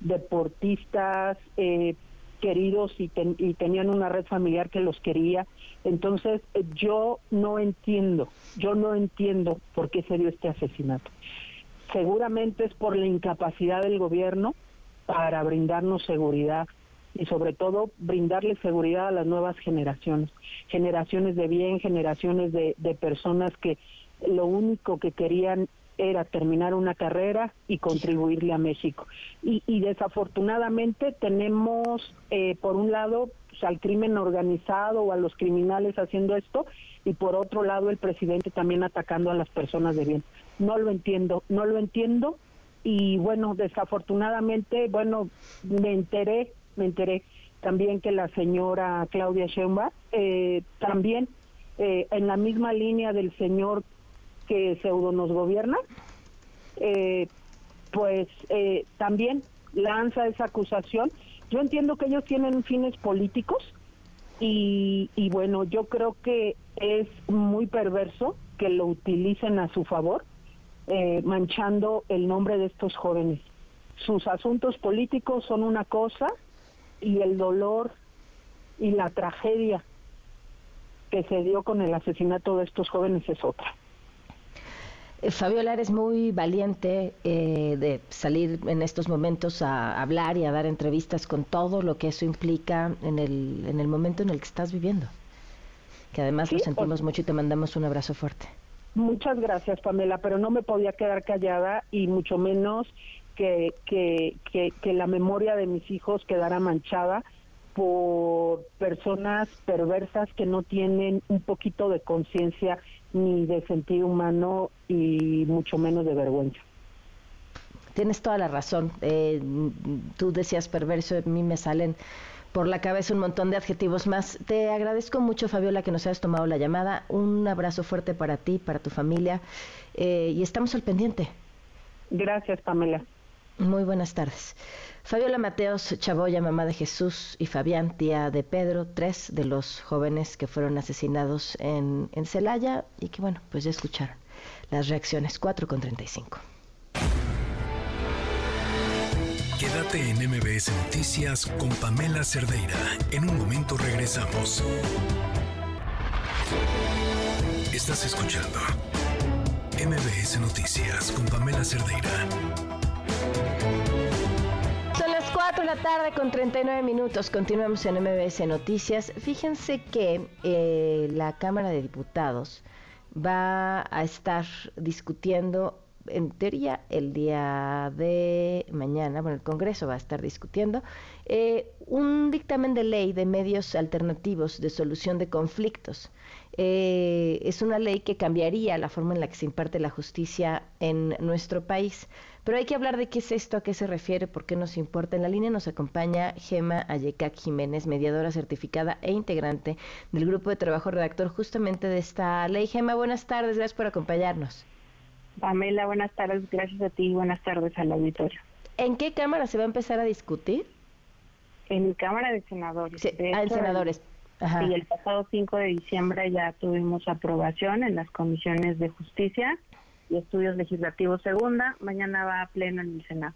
deportistas eh, queridos y, y tenían una red familiar que los quería. Entonces eh, yo no entiendo yo no entiendo por qué se dio este asesinato. Seguramente es por la incapacidad del gobierno para brindarnos seguridad y sobre todo brindarle seguridad a las nuevas generaciones, generaciones de bien, generaciones de, personas que lo único que querían era terminar una carrera y contribuirle a México. Y, desafortunadamente tenemos, eh, por un lado, pues, al crimen organizado o a los criminales haciendo esto, y por otro lado, el presidente también atacando a las personas de bien. No lo entiendo, no lo entiendo y bueno, desafortunadamente, bueno, me enteré, me enteré también que la señora Claudia Sheinbaum eh, también eh, en la misma línea del señor que pseudo nos gobierna, eh, pues también lanza esa acusación. Yo entiendo que ellos tienen fines políticos y, y bueno, yo creo que es muy perverso que lo utilicen a su favor eh, manchando el nombre de estos jóvenes. Sus asuntos políticos son una cosa y el dolor y la tragedia que se dio con el asesinato de estos jóvenes es otra. Eh, Fabiola, eres muy valiente eh, de salir en estos momentos a hablar y a dar entrevistas con todo lo que eso implica en el, en el momento en el que estás viviendo. Que además lo sentimos mucho y te mandamos un abrazo fuerte. Muchas gracias, Pamela, pero no me podía quedar callada y mucho menos que, que, que, la memoria de mis hijos quedara manchada por personas perversas que no tienen un poquito de conciencia ni de sentido humano y mucho menos de vergüenza. Tienes toda la razón. Eh, tú decías perverso, a mí me salen por la cabeza un montón de adjetivos más. Te agradezco mucho, Fabiola, que nos hayas tomado la llamada. Un abrazo fuerte para ti, para tu familia eh, y estamos al pendiente. Gracias, Pamela. Muy buenas tardes. Fabiola Mateos Chaboya, mamá de Jesús, y Fabián, tía de Pedro, tres de los jóvenes que fueron asesinados en, en Celaya y que, bueno, pues ya escucharon las reacciones. 4 con 35. Quédate en MBS Noticias con Pamela Cerdeira. En un momento regresamos. Estás escuchando MBS Noticias con Pamela Cerdeira. Son las 4 de la tarde con 39 minutos. Continuamos en MBS Noticias. Fíjense que eh, la Cámara de Diputados va a estar discutiendo en teoría el día de mañana, bueno, el Congreso va a estar discutiendo eh, un dictamen de ley de medios alternativos de solución de conflictos. Eh, es una ley que cambiaría la forma en la que se imparte la justicia en nuestro país. Pero hay que hablar de qué es esto, a qué se refiere, por qué nos importa. En la línea nos acompaña Gema Ayecac Jiménez, mediadora certificada e integrante del grupo de trabajo redactor justamente de esta ley. Gema, buenas tardes, gracias por acompañarnos. Pamela, buenas tardes, gracias a ti y buenas tardes al auditorio. ¿En qué Cámara se va a empezar a discutir? En Cámara de Senadores. Sí, ah, en senadores. Ajá. Y el pasado 5 de diciembre ya tuvimos aprobación en las comisiones de justicia y estudios legislativos segunda. Mañana va a pleno en el Senado.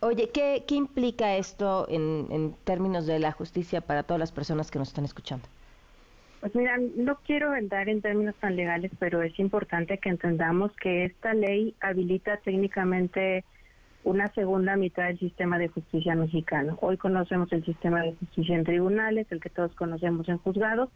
Oye, ¿qué, qué implica esto en, en términos de la justicia para todas las personas que nos están escuchando? Pues mira, no quiero entrar en términos tan legales, pero es importante que entendamos que esta ley habilita técnicamente una segunda mitad del sistema de justicia mexicano. Hoy conocemos el sistema de justicia en tribunales, el que todos conocemos en juzgados,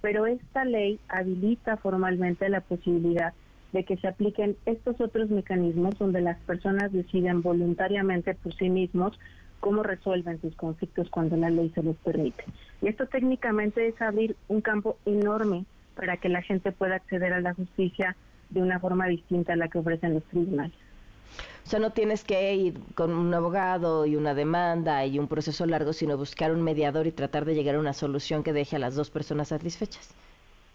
pero esta ley habilita formalmente la posibilidad de que se apliquen estos otros mecanismos donde las personas deciden voluntariamente por sí mismos cómo resuelven sus conflictos cuando la ley se los permite. Y esto técnicamente es abrir un campo enorme para que la gente pueda acceder a la justicia de una forma distinta a la que ofrecen los tribunales. O sea, no tienes que ir con un abogado y una demanda y un proceso largo, sino buscar un mediador y tratar de llegar a una solución que deje a las dos personas satisfechas.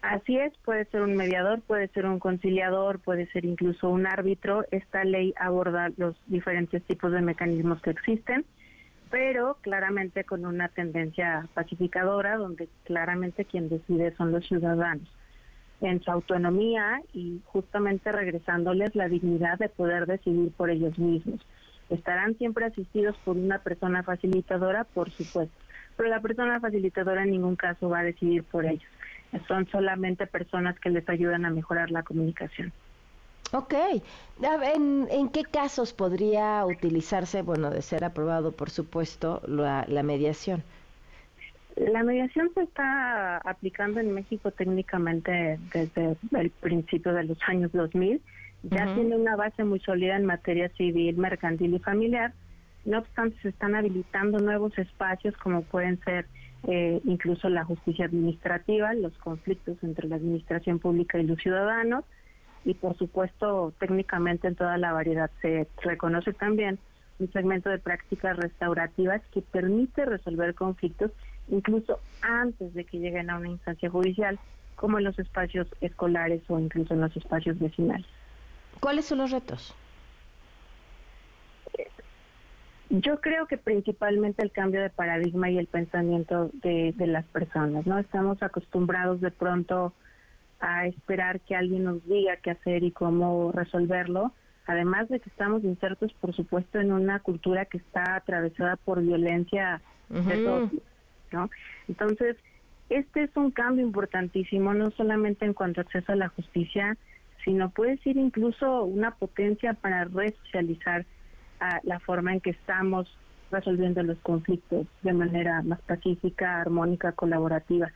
Así es, puede ser un mediador, puede ser un conciliador, puede ser incluso un árbitro. Esta ley aborda los diferentes tipos de mecanismos que existen, pero claramente con una tendencia pacificadora, donde claramente quien decide son los ciudadanos en su autonomía y justamente regresándoles la dignidad de poder decidir por ellos mismos. Estarán siempre asistidos por una persona facilitadora, por supuesto, pero la persona facilitadora en ningún caso va a decidir por ellos. Son solamente personas que les ayudan a mejorar la comunicación. Ok. ¿En, ¿En, qué casos podría utilizarse, bueno, de ser aprobado, por supuesto, la mediación? La mediación se está aplicando en México técnicamente desde el principio de los años 2000. Ya tiene una base muy sólida en materia civil, mercantil y familiar. No obstante, se están habilitando nuevos espacios como pueden ser eh, incluso la justicia administrativa, los conflictos entre la administración pública y los ciudadanos y por supuesto técnicamente en toda la variedad se reconoce también un segmento de prácticas restaurativas que permite resolver conflictos incluso antes de que lleguen a una instancia judicial, como en los espacios escolares o incluso en los espacios vecinales. ¿Cuáles son los retos? Yo creo que principalmente el cambio de paradigma y el pensamiento de, de las personas, ¿no? Estamos acostumbrados de pronto a esperar que alguien nos diga qué hacer y cómo resolverlo, además de que estamos insertos, por supuesto, en una cultura que está atravesada por violencia de todo ¿no? Entonces, este es un cambio importantísimo, no solamente en cuanto a acceso a la justicia, sino puede ser incluso una potencia para resocializar a la forma en que estamos resolviendo los conflictos de manera más pacífica, armónica, colaborativa.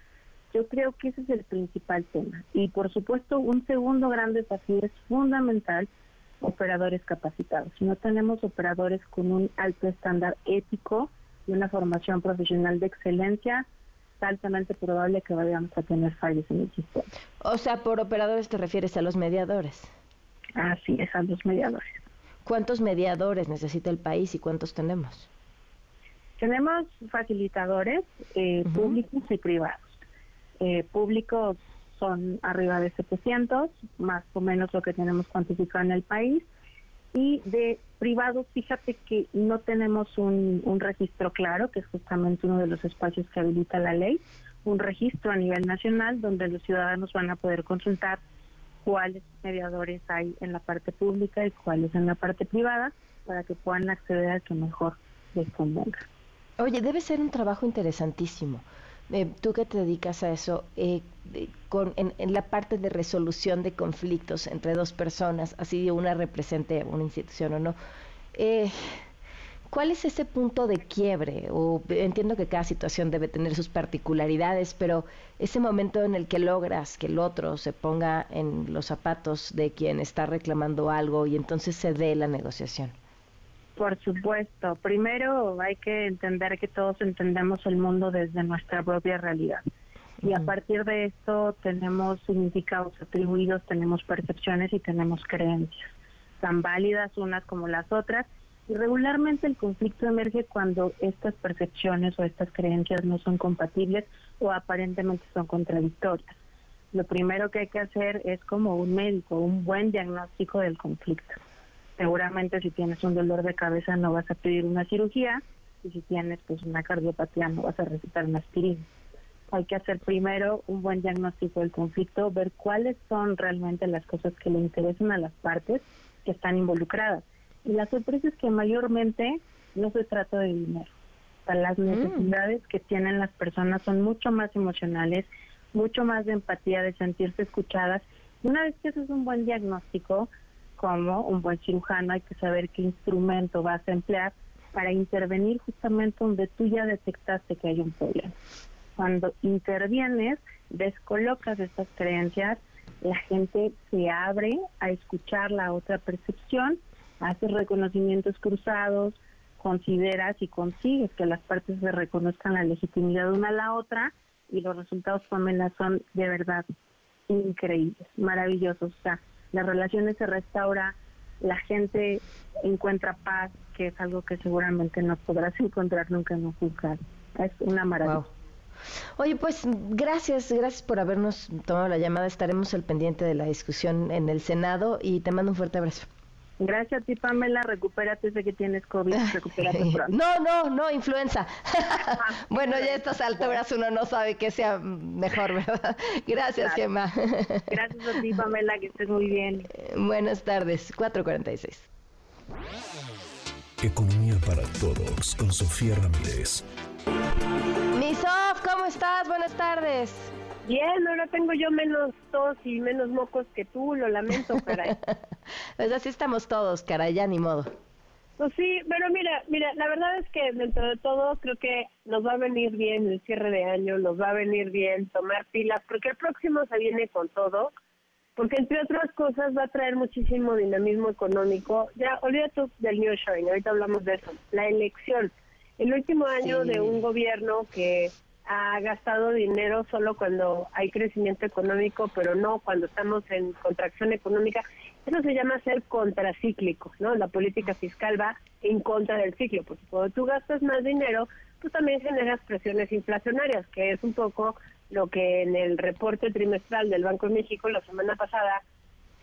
Yo creo que ese es el principal tema. Y por supuesto, un segundo gran desafío es fundamental, operadores capacitados. Si no tenemos operadores con un alto estándar ético y una formación profesional de excelencia, es altamente probable que vayamos a tener fallos en el sistema. O sea, por operadores te refieres a los mediadores. Así es, a los mediadores. ¿Cuántos mediadores necesita el país y cuántos tenemos? Tenemos facilitadores eh, públicos y privados. Eh, públicos son arriba de 700, más o menos lo que tenemos cuantificado en el país. Y de privados, fíjate que no tenemos un, un registro claro, que es justamente uno de los espacios que habilita la ley, un registro a nivel nacional donde los ciudadanos van a poder consultar cuáles mediadores hay en la parte pública y cuáles en la parte privada para que puedan acceder al que mejor les convenga. Oye, debe ser un trabajo interesantísimo. Eh, tú que te dedicas a eso, eh, con, en, la parte de resolución de conflictos entre dos personas, así una represente una institución o no, eh, ¿cuál es ese punto de quiebre? O entiendo que cada situación debe tener sus particularidades, pero ese momento en el que logras que el otro se ponga en los zapatos de quien está reclamando algo y entonces se dé la negociación. Por supuesto. Primero hay que entender que todos entendemos el mundo desde nuestra propia realidad. Y a partir de esto tenemos significados atribuidos, tenemos percepciones y tenemos creencias, tan válidas unas como las otras. Y regularmente el conflicto emerge cuando estas percepciones o estas creencias no son compatibles o aparentemente son contradictorias. Lo primero que hay que hacer es como un médico, un buen diagnóstico del conflicto seguramente si tienes un dolor de cabeza no vas a pedir una cirugía y si tienes pues una cardiopatía no vas a recetar una aspirina. Hay que hacer primero un buen diagnóstico del conflicto, ver cuáles son realmente las cosas que le interesan a las partes que están involucradas. Y la sorpresa es que mayormente no se trata de dinero. las mm. necesidades que tienen las personas son mucho más emocionales, mucho más de empatía, de sentirse escuchadas. Una vez que haces un buen diagnóstico, como un buen cirujano hay que saber qué instrumento vas a emplear para intervenir justamente donde tú ya detectaste que hay un problema. Cuando intervienes, descolocas estas creencias, la gente se abre a escuchar la otra percepción, haces reconocimientos cruzados, consideras y consigues que las partes se reconozcan la legitimidad una a la otra y los resultados, Pamela, son de verdad increíbles, maravillosos. O sea, las relaciones se restaura, la gente encuentra paz, que es algo que seguramente no podrás encontrar nunca en un juzgado. Es una maravilla. Oye, pues gracias, gracias por habernos tomado la llamada. Estaremos al pendiente de la discusión en el Senado y te mando un fuerte abrazo. Gracias a ti, Pamela. Recupérate, sé que tienes COVID. Recupérate pronto. No, no, no, influenza. bueno, ya a estas alturas uno no sabe qué sea mejor, ¿verdad? Gracias, Gemma. Gracias a ti, Pamela, que estés muy bien. Buenas tardes, 446. Economía para todos con Sofía Ramírez. Mi Sof, ¿cómo estás? Buenas tardes. Bien, ahora tengo yo menos tos y menos mocos que tú, lo lamento, caray. pues así estamos todos, caray, ya ni modo. Pues sí, pero mira, mira, la verdad es que dentro de todo creo que nos va a venir bien el cierre de año, nos va a venir bien tomar pilas, porque el próximo se viene con todo, porque entre otras cosas va a traer muchísimo dinamismo económico. Ya, olvídate del New Sharing, ahorita hablamos de eso. La elección, el último año de un gobierno que ha gastado dinero solo cuando hay crecimiento económico, pero no cuando estamos en contracción económica. Eso se llama ser contracíclico, ¿no? La política fiscal va en contra del ciclo, porque cuando tú gastas más dinero, tú también generas presiones inflacionarias, que es un poco lo que en el reporte trimestral del Banco de México la semana pasada,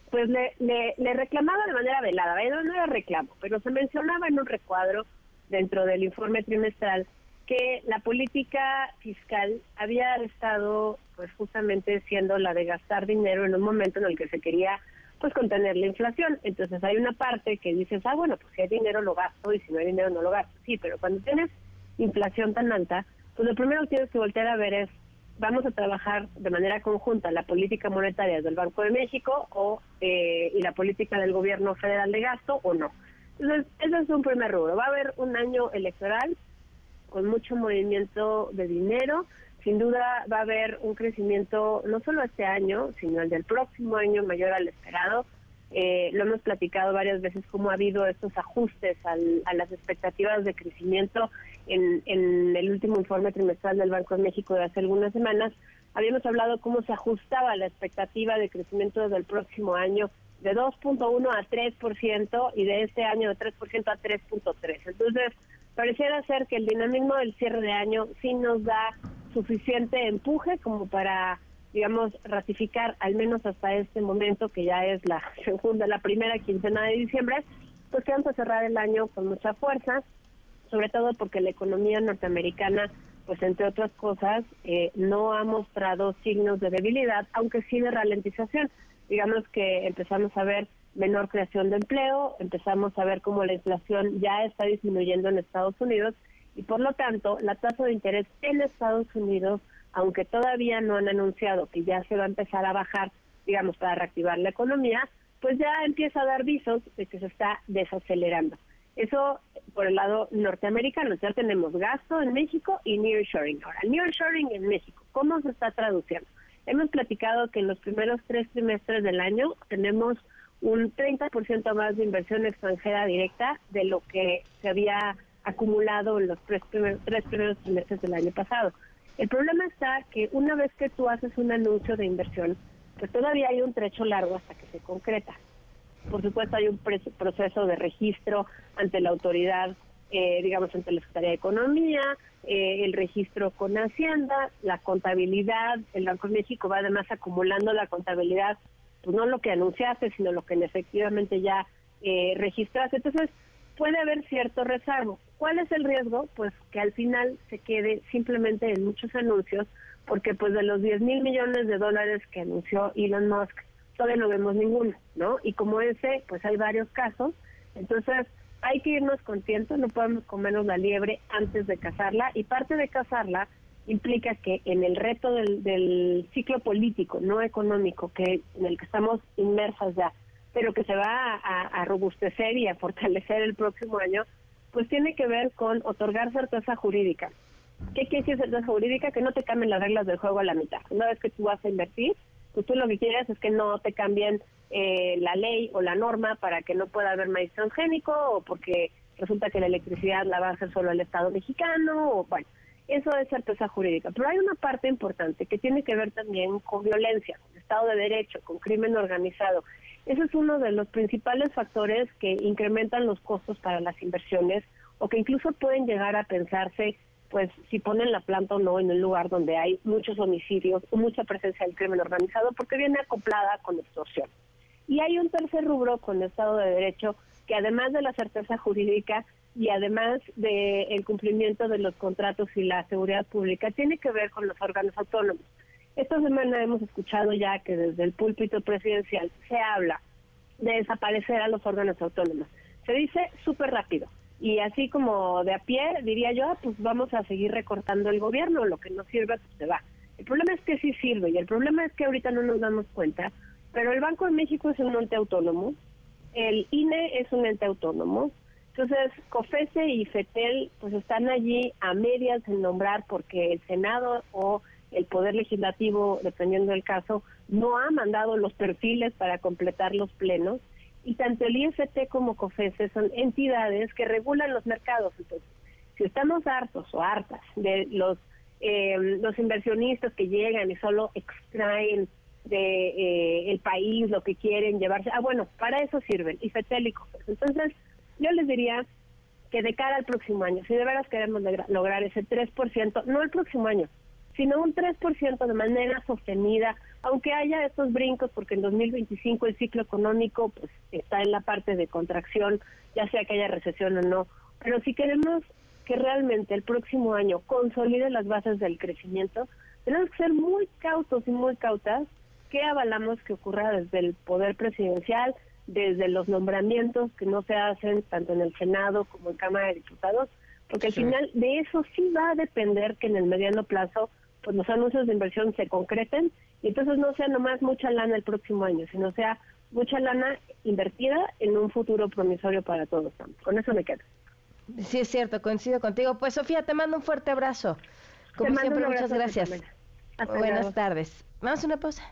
pues le, le, reclamaba de manera velada, no era reclamo, pero se mencionaba en un recuadro dentro del informe trimestral que la política fiscal había estado pues justamente siendo la de gastar dinero en un momento en el que se quería pues contener la inflación. Entonces hay una parte que dices, ah, bueno, pues si hay dinero lo gasto y si no hay dinero no lo gasto. Sí, pero cuando tienes inflación tan alta, pues lo primero que tienes que voltear a ver es, vamos a trabajar de manera conjunta la política monetaria del Banco de México o eh, y la política del gobierno federal de gasto o no. Entonces, ese es un primer rubro. Va a haber un año electoral con mucho movimiento de dinero. Sin duda va a haber un crecimiento no solo este año, sino el del próximo año mayor al esperado. Eh, lo hemos platicado varias veces cómo ha habido estos ajustes a las expectativas de crecimiento en, en el último informe trimestral del Banco de México de hace algunas semanas. Habíamos hablado cómo se ajustaba la expectativa de crecimiento del próximo año de 2.1 a 3% y de este año de 3% a 3.3. Entonces, pareciera ser que el dinamismo del cierre de año sí nos da suficiente empuje como para digamos ratificar al menos hasta este momento que ya es la segunda la primera quincena de diciembre pues que vamos a cerrar el año con mucha fuerza sobre todo porque la economía norteamericana pues entre otras cosas eh, no ha mostrado signos de debilidad aunque sí de ralentización. Digamos que empezamos a ver menor creación de empleo, empezamos a ver cómo la inflación ya está disminuyendo en Estados Unidos y por lo tanto la tasa de interés en Estados Unidos, aunque todavía no han anunciado que ya se va a empezar a bajar, digamos, para reactivar la economía, pues ya empieza a dar visos de que se está desacelerando. Eso por el lado norteamericano. Ya tenemos gasto en México y nearshoring. Ahora, nearshoring en México, ¿cómo se está traduciendo? Hemos platicado que en los primeros tres trimestres del año tenemos un 30% más de inversión extranjera directa de lo que se había acumulado en los tres primeros, tres primeros trimestres del año pasado. El problema está que una vez que tú haces un anuncio de inversión, pues todavía hay un trecho largo hasta que se concreta. Por supuesto, hay un proceso de registro ante la autoridad, eh, digamos, ante la Secretaría de Economía, eh, el registro con Hacienda, la contabilidad. El Banco de México va además acumulando la contabilidad pues no lo que anunciaste, sino lo que efectivamente ya eh, registraste. Entonces, puede haber cierto rezago. ¿Cuál es el riesgo? Pues que al final se quede simplemente en muchos anuncios, porque pues de los 10 mil millones de dólares que anunció Elon Musk, todavía no vemos ninguno, ¿no? Y como ese, pues hay varios casos. Entonces, hay que irnos contentos, no podemos comernos la liebre antes de cazarla, y parte de cazarla implica que en el reto del, ciclo político, no económico, que en el que estamos inmersas ya, pero que se va a, robustecer y a fortalecer el próximo año, pues tiene que ver con otorgar certeza jurídica. ¿Qué quiere decir certeza jurídica? Que no te cambien las reglas del juego a la mitad. Una vez que tú vas a invertir, pues tú lo que quieres es que no te cambien eh, la ley o la norma para que no pueda haber maíz transgénico o porque resulta que la electricidad la va a hacer solo el Estado mexicano o bueno eso es certeza jurídica. Pero hay una parte importante que tiene que ver también con violencia, con Estado de Derecho, con crimen organizado. Ese es uno de los principales factores que incrementan los costos para las inversiones o que incluso pueden llegar a pensarse pues si ponen la planta o no en un lugar donde hay muchos homicidios o mucha presencia del crimen organizado, porque viene acoplada con extorsión. Y hay un tercer rubro con Estado de Derecho que además de la certeza jurídica y además del cumplimiento de los contratos y la seguridad pública, tiene que ver con los órganos autónomos. Esta semana hemos escuchado ya que desde el púlpito presidencial se habla de desaparecer a los órganos autónomos. Se dice súper rápido y así como de a pie diría yo, pues vamos a seguir recortando el gobierno, lo que no sirve pues se va. El problema es que sí sirve y el problema es que ahorita no nos damos cuenta, pero el Banco de México es un ente autónomo, el INE es un ente autónomo, entonces COFESE y FETEL pues están allí a medias en nombrar porque el Senado o el Poder Legislativo, dependiendo del caso, no ha mandado los perfiles para completar los plenos y tanto el IFT como COFESE son entidades que regulan los mercados. Entonces, si estamos hartos o hartas de los eh, los inversionistas que llegan y solo extraen de eh, el país lo que quieren llevarse, ah bueno, para eso sirven IFETEL y COFESE. Entonces, yo les diría que de cara al próximo año, si de veras queremos lograr ese 3%, no el próximo año, sino un 3% de manera sostenida, aunque haya estos brincos, porque en 2025 el ciclo económico pues está en la parte de contracción, ya sea que haya recesión o no, pero si queremos que realmente el próximo año consolide las bases del crecimiento, tenemos que ser muy cautos y muy cautas que avalamos que ocurra desde el poder presidencial, desde los nombramientos que no se hacen tanto en el Senado como en Cámara de Diputados, porque al final de eso sí va a depender que en el mediano plazo pues los anuncios de inversión se concreten y entonces no sea nomás mucha lana el próximo año, sino sea mucha lana invertida en un futuro promisorio para todos. Con eso me quedo. Sí, es cierto, coincido contigo. Pues Sofía, te mando un fuerte abrazo. Como siempre, muchas gracias. Buenas tardes. Vamos a una pausa.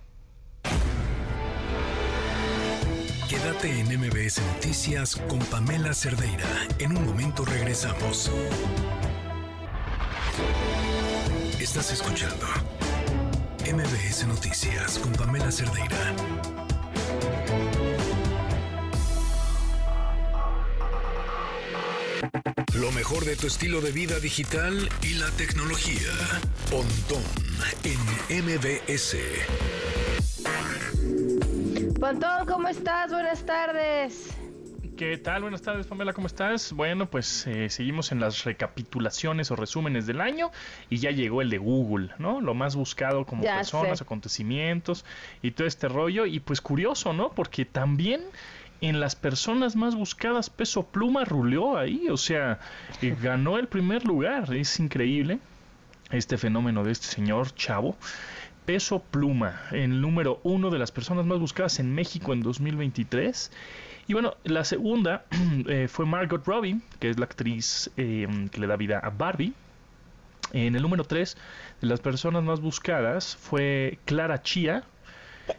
Quédate en MBS Noticias con Pamela Cerdeira. En un momento regresamos. Estás escuchando MBS Noticias con Pamela Cerdeira. Lo mejor de tu estilo de vida digital y la tecnología. Pontón en MBS. Pontón, ¿cómo estás? Buenas tardes. ¿Qué tal? Buenas tardes, Pamela, ¿cómo estás? Bueno, pues eh, seguimos en las recapitulaciones o resúmenes del año y ya llegó el de Google, ¿no? Lo más buscado como personas, acontecimientos y todo este rollo. Y pues curioso, ¿no? Porque también en las personas más buscadas Peso Pluma ruleó ahí, o sea, eh, ganó el primer lugar. Es increíble este fenómeno de este señor Chavo. Peso Pluma, el número uno de las personas más buscadas en México en 2023. Y bueno, la segunda eh, fue Margot Robbie, que es la actriz eh, que le da vida a Barbie. En el número 3 de las personas más buscadas fue Clara Chia.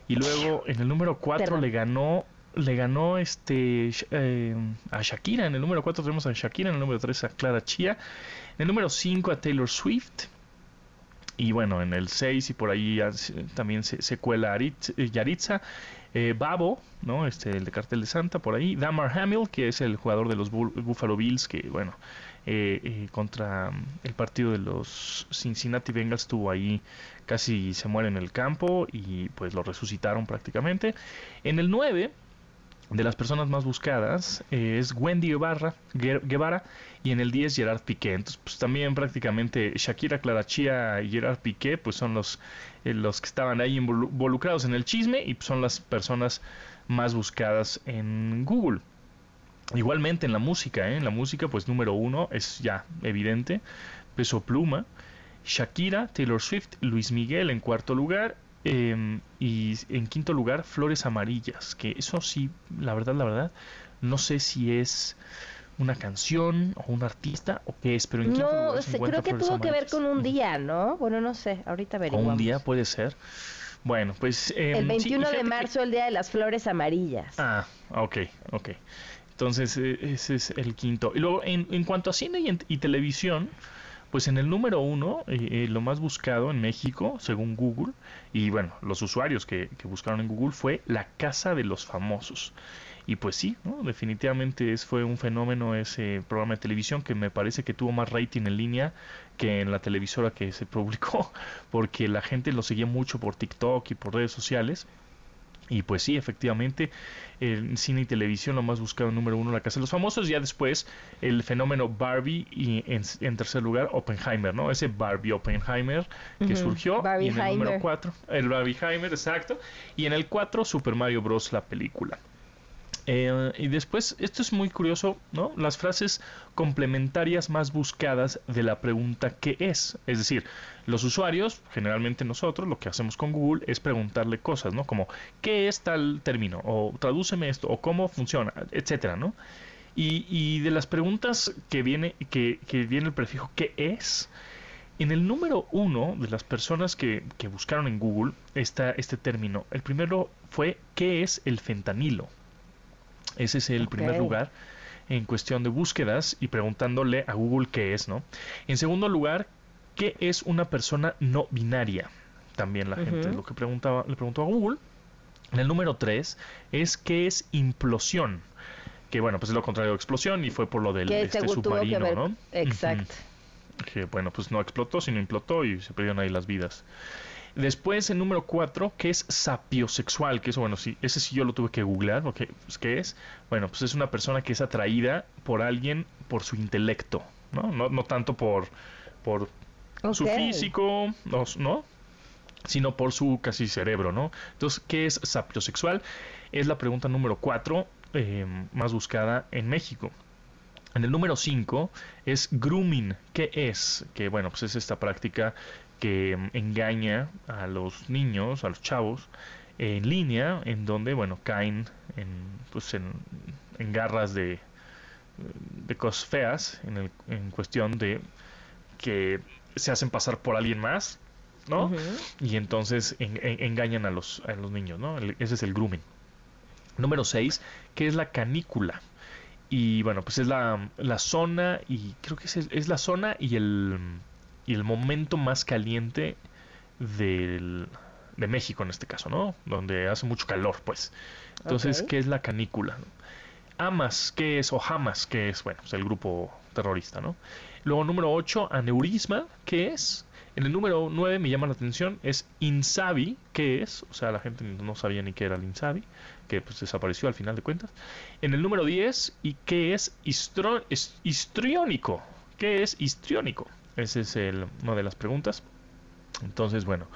Y luego en el número 4 le ganó le ganó este eh, a Shakira. En el número 4 tenemos a Shakira, en el número 3 a Clara Chia. En el número 5 a Taylor Swift. Y bueno, en el 6 y por ahí también se, cuela Yaritza. Eh, Babo, ¿no? Este, el de Cartel de Santa, por ahí. Damar Hamill, que es el jugador de los Buffalo Bills, que, bueno, eh, eh, contra el partido de los Cincinnati Bengals estuvo ahí, casi se muere en el campo y pues lo resucitaron prácticamente. En el 9 de las personas más buscadas es Wendy Guevara, Guevara y en el 10 Gerard Piqué. Entonces, pues también prácticamente Shakira, Clara Chía y Gerard Piqué, pues son los, eh, los que estaban ahí involucrados en el chisme y son las personas más buscadas en Google. Igualmente en la música, ¿eh? en la música pues número uno es ya evidente, Peso Pluma, Shakira, Taylor Swift, Luis Miguel en cuarto lugar em, y en quinto lugar Flores Amarillas, que eso sí, la verdad, la verdad, no sé si es una canción o un artista o qué es, pero en No, creo que tuvo que ver con un día, ¿no? Bueno, no sé, ahorita averiguamos. un día puede ser. Bueno, pues... Em, el 21 de marzo, el Día de las Flores Amarillas. Ah, ok, ok. Entonces, e, ese es el quinto. Y luego, en, en cuanto a cine y, televisión, pues en el número uno, eh, eh, lo más buscado en México, según Google, y bueno, los usuarios que, que buscaron en Google fue La Casa de los Famosos. Y pues sí, definitivamente es, fue un fenómeno ese programa de televisión que me parece que tuvo más rating en línea que en la televisora que se publicó, porque la gente lo seguía mucho por TikTok y por redes sociales. Y pues sí, efectivamente, el cine y televisión lo más buscado número uno, la casa de los famosos. Ya después el fenómeno Barbie y en, tercer lugar Oppenheimer, ¿no? Ese Barbie Oppenheimer que surgió. y en el número cuatro, el Barbieheimer, exacto. Y en el cuatro, Super Mario Bros. la película. Eh, y después, esto es muy curioso, ¿no? Las frases complementarias más buscadas de la pregunta ¿qué es? Es decir, los usuarios, generalmente nosotros, lo que hacemos con Google es preguntarle cosas, ¿no? Como ¿qué es tal término? O tradúceme esto, o cómo funciona, etcétera, ¿no? Y, de las preguntas que viene, que, que viene el prefijo ¿qué es? En el número uno de las personas que, que buscaron en Google está este término. El primero fue ¿qué es el fentanilo? Ese es el primer lugar en cuestión de búsquedas y preguntándole a Google qué es, ¿no? En segundo lugar, ¿qué es una persona no binaria? También la gente lo que preguntaba, le preguntó a Google. En el número tres es ¿qué es implosión? Que bueno, pues es lo contrario de explosión y fue por lo del este submarino, ¿no? Exacto. Que bueno, pues no explotó, sino implotó y se perdieron ahí las vidas. Después el número 4, que es sapiosexual, que eso, bueno, sí, ese sí yo lo tuve que googlear, porque, pues, ¿qué es? Bueno, pues es una persona que es atraída por alguien por su intelecto, ¿no? No, no tanto por, por su físico, ¿no? Sino por su casi cerebro, ¿no? Entonces, ¿qué es sapiosexual? Es la pregunta número 4 eh, más buscada en México. En el número 5 es grooming. ¿Qué es? Que bueno, pues es esta práctica que mm, engaña a los niños, a los chavos, en línea, en donde, bueno, caen en, pues en, garras de, de cosas feas, en, el, en cuestión de que se hacen pasar por alguien más, ¿no? Y entonces engañan a los, a los niños, ¿no? ese es el grooming. Número 6, que es la canícula. Y bueno, pues es la, la zona, y creo que es, es la zona y el y el momento más caliente del, de México en este caso, ¿no? Donde hace mucho calor, pues. Entonces, ¿qué es la canícula? Amas, ¿qué es? O Hamas, ¿qué es? Bueno, es el grupo terrorista, ¿no? Luego, número 8, aneurisma, ¿qué es? En el número 9 me llama la atención, es Insabi, ¿qué es? O sea, la gente no sabía ni qué era el Insabi, que pues desapareció al final de cuentas. En el número 10, ¿y qué es histriónico? ¿Qué es histriónico? Esa es el, una de las preguntas. Entonces, bueno,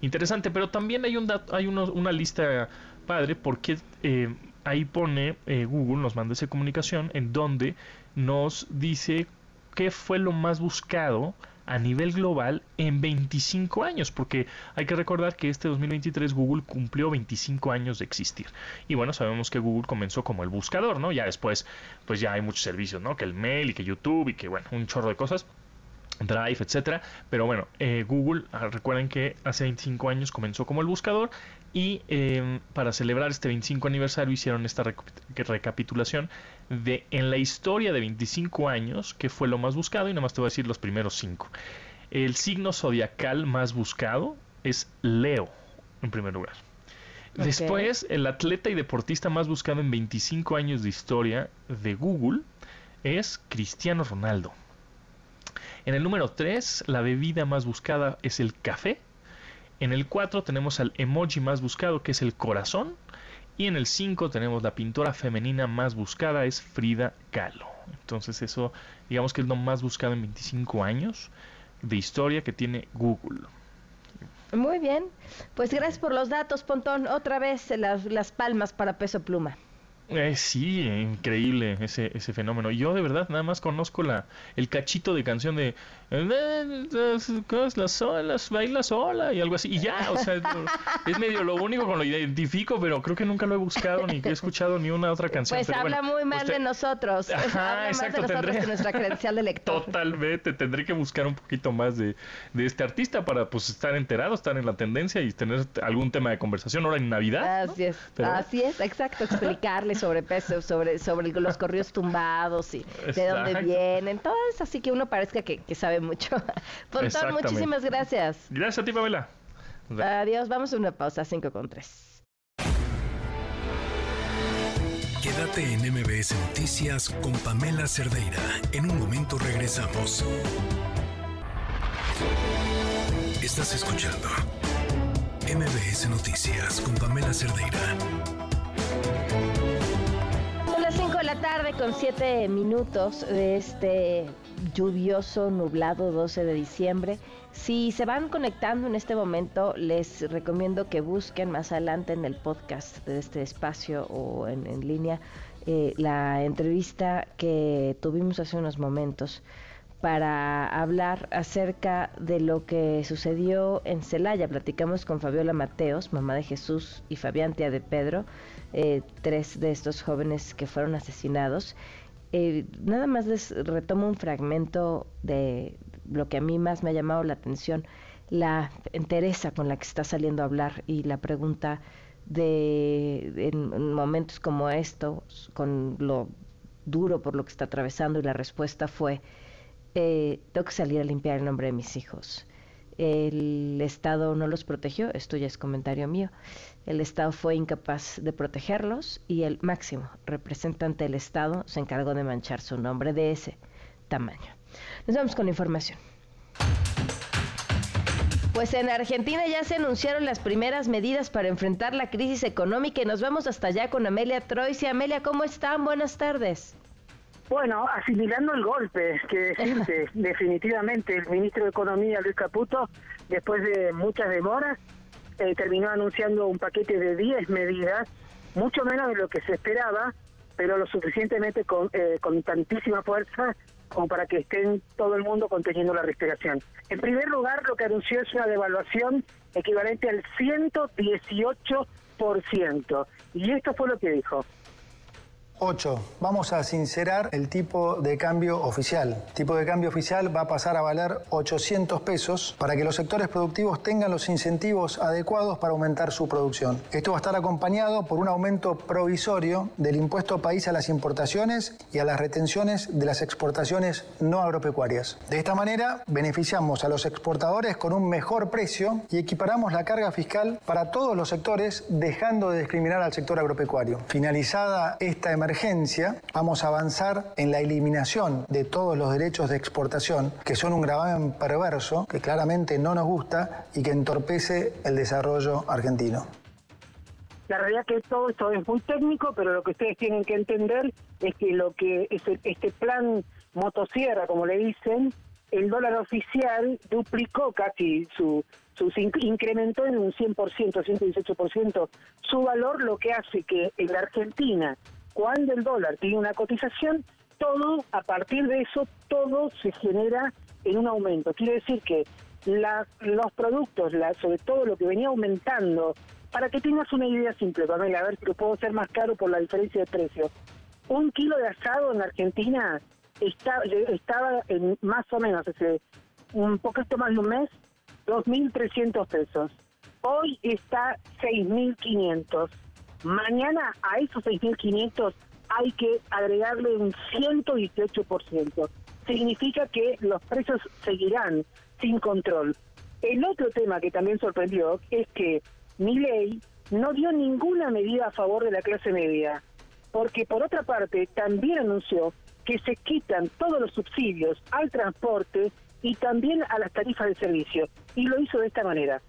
interesante, pero también hay, un hay una lista padre porque eh, ahí pone eh, Google, nos manda esa comunicación en donde nos dice qué fue lo más buscado a nivel global en 25 años, porque hay que recordar que este 2023 Google cumplió 25 años de existir. Y bueno, sabemos que Google comenzó como el buscador, ¿no? Ya después, pues ya hay muchos servicios, ¿no? Que el mail y que YouTube y que, bueno, un chorro de cosas. Drive, etcétera. Pero bueno, eh, Google, ah, recuerden que hace 25 años comenzó como el buscador y em, para celebrar este 25 aniversario hicieron esta recapitulación de en la historia de 25 años que fue lo más buscado y nada más te voy a decir los primeros 5. El signo zodiacal más buscado es Leo, en primer lugar. Después, el atleta y deportista más buscado en 25 años de historia de Google es Cristiano Ronaldo. En el número 3, la bebida más buscada es el café. En el 4 tenemos al emoji más buscado que es el corazón. Y en el 5 tenemos la pintora femenina más buscada es Frida Kahlo. Entonces eso digamos que es lo más buscado en 25 años de historia que tiene Google. Muy bien, pues gracias por los datos, Pontón. Otra vez las, las palmas para peso pluma. Eh, sí, increíble ese, ese fenómeno. Yo de verdad nada más conozco la el cachito de canción de las solas, baila sola y algo así. Y ya, o sea, es medio lo único con lo identifico, pero creo que nunca lo he buscado ni que he escuchado ni una otra canción. Pues habla muy mal de nosotros. Ajá, exacto, tendré... nuestra credencial de lector. Totalmente, tendré que buscar un poquito más de, de este artista para pues estar enterado, estar en la tendencia y tener algún tema de conversación ahora en Navidad. Así es, así es, exacto, explicarles sobre peso, sobre, sobre los corridos tumbados y de dónde vienen, todo eso, así que uno parezca que, sabe mucho. Pontón, muchísimas gracias. Gracias a ti, Pamela. Adiós, vamos a una pausa, 5 con 3. Quédate en MBS Noticias con Pamela Cerdeira. En un momento regresamos. Estás escuchando MBS Noticias con Pamela Cerdeira. Con 7 minutos de este lluvioso, nublado 12 de diciembre. Si se van conectando en este momento, les recomiendo que busquen más adelante en el podcast de este espacio o en, línea eh, la entrevista que tuvimos hace unos momentos para hablar acerca de lo que sucedió en Celaya. Platicamos con Fabiola Mateos, mamá de Jesús, y Fabián Tía de Pedro, eh, tres de estos jóvenes que fueron asesinados. Eh, nada más les retomo un fragmento de lo que a mí más me ha llamado la atención, la entereza con la que está saliendo a hablar y la pregunta de en momentos como estos, con lo duro por lo que está atravesando y la respuesta fue, eh, tengo que salir a limpiar el nombre de mis hijos. El Estado no los protegió, esto ya es comentario mío. El Estado fue incapaz de protegerlos y el máximo representante del Estado se encargó de manchar su nombre de ese tamaño. Nos vamos con la información. Pues en Argentina ya se anunciaron las primeras medidas para enfrentar la crisis económica y nos vamos hasta allá con Amelia Troisi. Amelia, ¿cómo están? Buenas tardes. Bueno, asimilando el golpe, que decirte, definitivamente el ministro de Economía, Luis Caputo, después de muchas demoras, eh, terminó anunciando un paquete de 10 medidas, mucho menos de lo que se esperaba, pero lo suficientemente con, eh, con tantísima fuerza como para que estén todo el mundo conteniendo la respiración. En primer lugar, lo que anunció es una devaluación equivalente al 118%. Y esto fue lo que dijo. 8. Vamos a sincerar el tipo de cambio oficial. El tipo de cambio oficial va a pasar a valer 800 pesos para que los sectores productivos tengan los incentivos adecuados para aumentar su producción. Esto va a estar acompañado por un aumento provisorio del impuesto país a las importaciones y a las retenciones de las exportaciones no agropecuarias. De esta manera, beneficiamos a los exportadores con un mejor precio y equiparamos la carga fiscal para todos los sectores, dejando de discriminar al sector agropecuario. Finalizada esta emergencia, vamos a avanzar en la eliminación de todos los derechos de exportación, que son un gravamen perverso, que claramente no nos gusta y que entorpece el desarrollo argentino. La realidad es que todo esto es muy técnico, pero lo que ustedes tienen que entender es que lo que este, este plan motosierra, como le dicen, el dólar oficial duplicó casi su, su incrementó en un 100%, 118% su valor, lo que hace que en la Argentina cuando el dólar tiene una cotización, todo, a partir de eso, todo se genera en un aumento. Quiere decir que los productos, la, sobre todo lo que venía aumentando, para que tengas una idea simple, Pamela, a ver si lo puedo hacer más caro por la diferencia de precios. Un kilo de asado en Argentina estaba en más o menos hace un poquito más de un mes, 2.300 pesos. Hoy está 6.500. Mañana a esos 6.500 hay que agregarle un 118%. Significa que los precios seguirán sin control. El otro tema que también sorprendió es que mi ley no dio ninguna medida a favor de la clase media, porque por otra parte también anunció que se quitan todos los subsidios al transporte y también a las tarifas de servicio, y lo hizo de esta manera.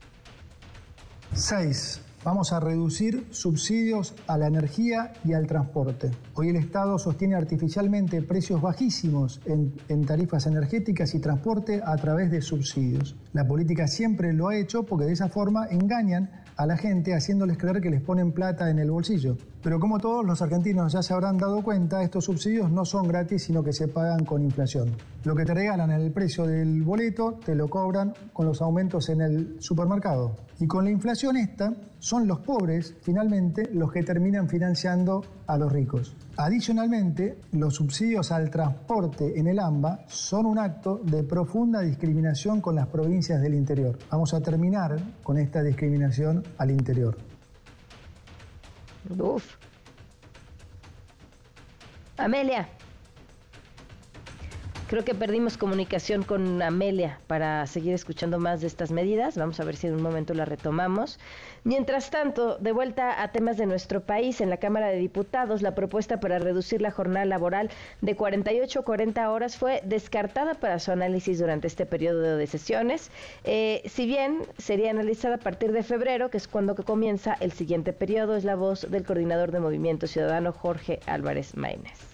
6. Vamos a reducir subsidios a la energía y al transporte. Hoy el Estado sostiene artificialmente precios bajísimos en, tarifas energéticas y transporte a través de subsidios. La política siempre lo ha hecho porque de esa forma engañan a la gente haciéndoles creer que les ponen plata en el bolsillo. Pero como todos los argentinos ya se habrán dado cuenta, estos subsidios no son gratis, sino que se pagan con inflación. Lo que te regalan en el precio del boleto, te lo cobran con los aumentos en el supermercado. Y con la inflación esta, son los pobres, finalmente, los que terminan financiando a los ricos. Adicionalmente, los subsidios al transporte en el AMBA son un acto de profunda discriminación con las provincias del interior. Vamos a terminar con esta discriminación al interior. Amelia. Creo que perdimos comunicación con Amelia para seguir escuchando más de estas medidas. Vamos a ver si en un momento la retomamos. Mientras tanto, de vuelta a temas de nuestro país, en la Cámara de Diputados, la propuesta para reducir la jornada laboral de 48 a 40 horas fue descartada para su análisis durante este periodo de sesiones. Eh, si bien sería analizada a partir de febrero, que es cuando comienza el siguiente periodo, es la voz del coordinador de Movimiento Ciudadano Jorge Álvarez Maínez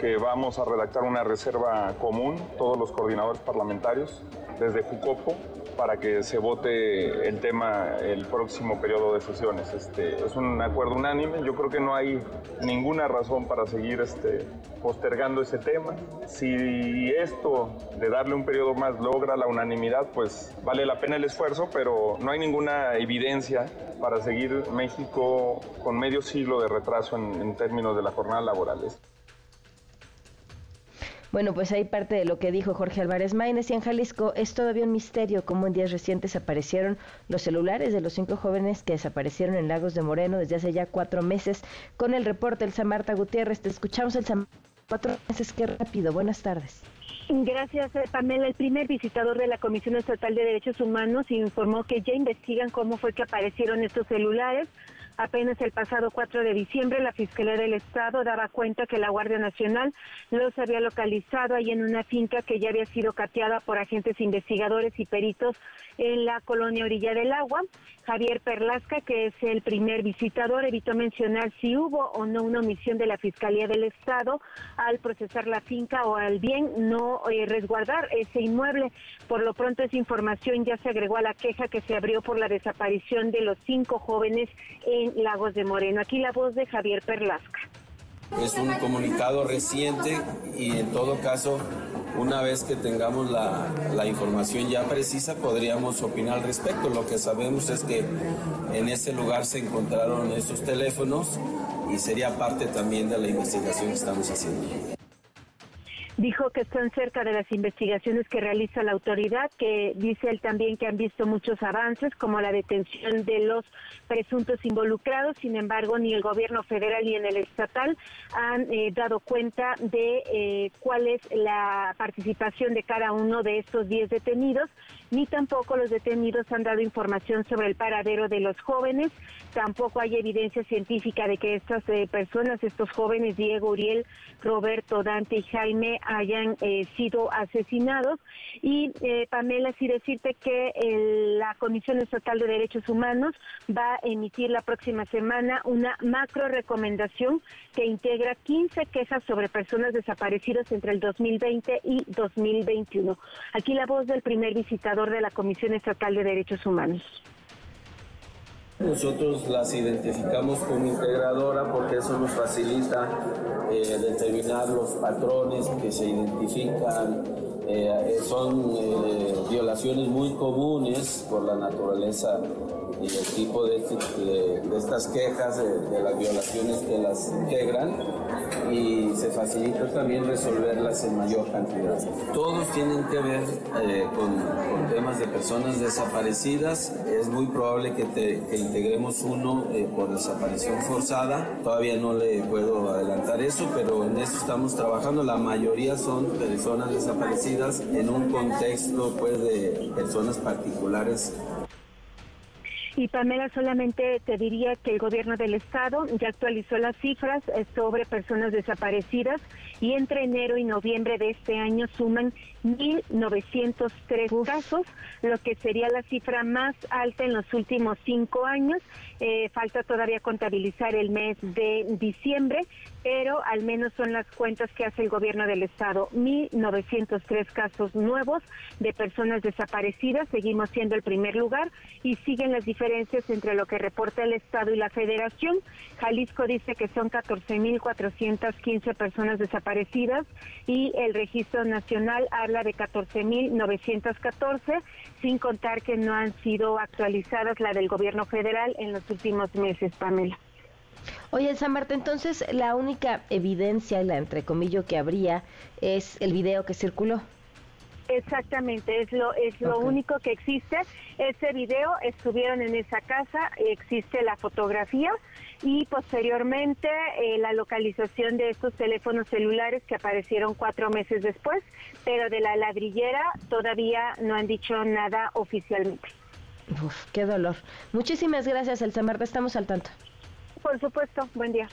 que vamos a redactar una reserva común, todos los coordinadores parlamentarios, desde Jucopo, para que se vote el tema el próximo periodo de sesiones. Este, es un acuerdo unánime, yo creo que no hay ninguna razón para seguir este, postergando ese tema. Si esto de darle un periodo más logra la unanimidad, pues vale la pena el esfuerzo, pero no hay ninguna evidencia para seguir México con medio siglo de retraso en, en términos de la jornada laboral. Bueno, pues ahí parte de lo que dijo Jorge Álvarez Maínez y en Jalisco es todavía un misterio cómo en días recientes aparecieron los celulares de los cinco jóvenes que desaparecieron en Lagos de Moreno desde hace ya cuatro meses. Con el reporte el Marta Gutiérrez, te escuchamos el cuatro meses, qué rápido. Buenas tardes. Gracias, eh, Pamela. El primer visitador de la Comisión Estatal de Derechos Humanos informó que ya investigan cómo fue que aparecieron estos celulares. Apenas el pasado 4 de diciembre, la Fiscalía del Estado daba cuenta que la Guardia Nacional los había localizado ahí en una finca que ya había sido cateada por agentes investigadores y peritos en la colonia Orilla del Agua. Javier Perlasca, que es el primer visitador, evitó mencionar si hubo o no una omisión de la Fiscalía del Estado al procesar la finca o al bien no eh, resguardar ese inmueble. Por lo pronto, esa información ya se agregó a la queja que se abrió por la desaparición de los cinco jóvenes en Lagos de Moreno. Aquí la voz de Javier Perlasca. Es un comunicado reciente y en todo caso, una vez que tengamos la, información ya precisa, podríamos opinar al respecto. Lo que sabemos es que en ese lugar se encontraron esos teléfonos y sería parte también de la investigación que estamos haciendo. Dijo que están cerca de las investigaciones que realiza la autoridad, que dice él también que han visto muchos avances, como la detención de los presuntos involucrados. Sin embargo, ni el gobierno federal ni en el estatal han eh, dado cuenta de eh, cuál es la participación de cada uno de estos 10 detenidos, ni tampoco los detenidos han dado información sobre el paradero de los jóvenes. Tampoco hay evidencia científica de que estas eh, personas, estos jóvenes, Diego, Uriel, Roberto, Dante y Jaime, hayan eh, sido asesinados. Y eh, Pamela, sí decirte que la Comisión Estatal de Derechos Humanos va a emitir la próxima semana una macro recomendación que integra 15 quejas sobre personas desaparecidas entre el 2020 y 2021. Aquí la voz del primer visitador de la Comisión Estatal de Derechos Humanos. Nosotros las identificamos como integradora porque eso nos facilita eh, determinar los patrones que se identifican. Eh, son eh, violaciones muy comunes por la naturaleza y el tipo de, estas quejas, de, las violaciones que las integran y se facilita también resolverlas en mayor cantidad. Todos tienen que ver eh, con, temas de personas desaparecidas. Es muy probable que, te, integremos uno eh, por desaparición forzada. Todavía no le puedo adelantar eso, pero en eso estamos trabajando. La mayoría son personas desaparecidas en un contexto pues, de personas particulares y Pamela, solamente te diría que el gobierno del estado ya actualizó las cifras eh, sobre personas desaparecidas y entre enero y noviembre de este año suman 1.903 casos, lo que sería la cifra más alta en los últimos cinco años. Eh, falta todavía contabilizar el mes de diciembre, pero al menos son las cuentas que hace el gobierno del estado. 1.903 casos nuevos de personas desaparecidas, seguimos siendo el primer lugar y siguen las diferencias entre lo que reporta el estado y la federación. Jalisco dice que son 14.415 personas desaparecidas y el registro nacional habla de 14.914, sin contar que no han sido actualizadas la del gobierno federal en los últimos meses, Pamela. Oye, San Marta, entonces la única evidencia, la entrecomillo que habría, es el video que circuló. Exactamente, es lo es lo único que existe. Ese video estuvieron en esa casa, existe la fotografía y posteriormente eh, la localización de estos teléfonos celulares que aparecieron cuatro meses después, pero de la ladrillera todavía no han dicho nada oficialmente. Uf, qué dolor. Muchísimas gracias, Elsa Marta. Estamos al tanto. Por supuesto. Buen día.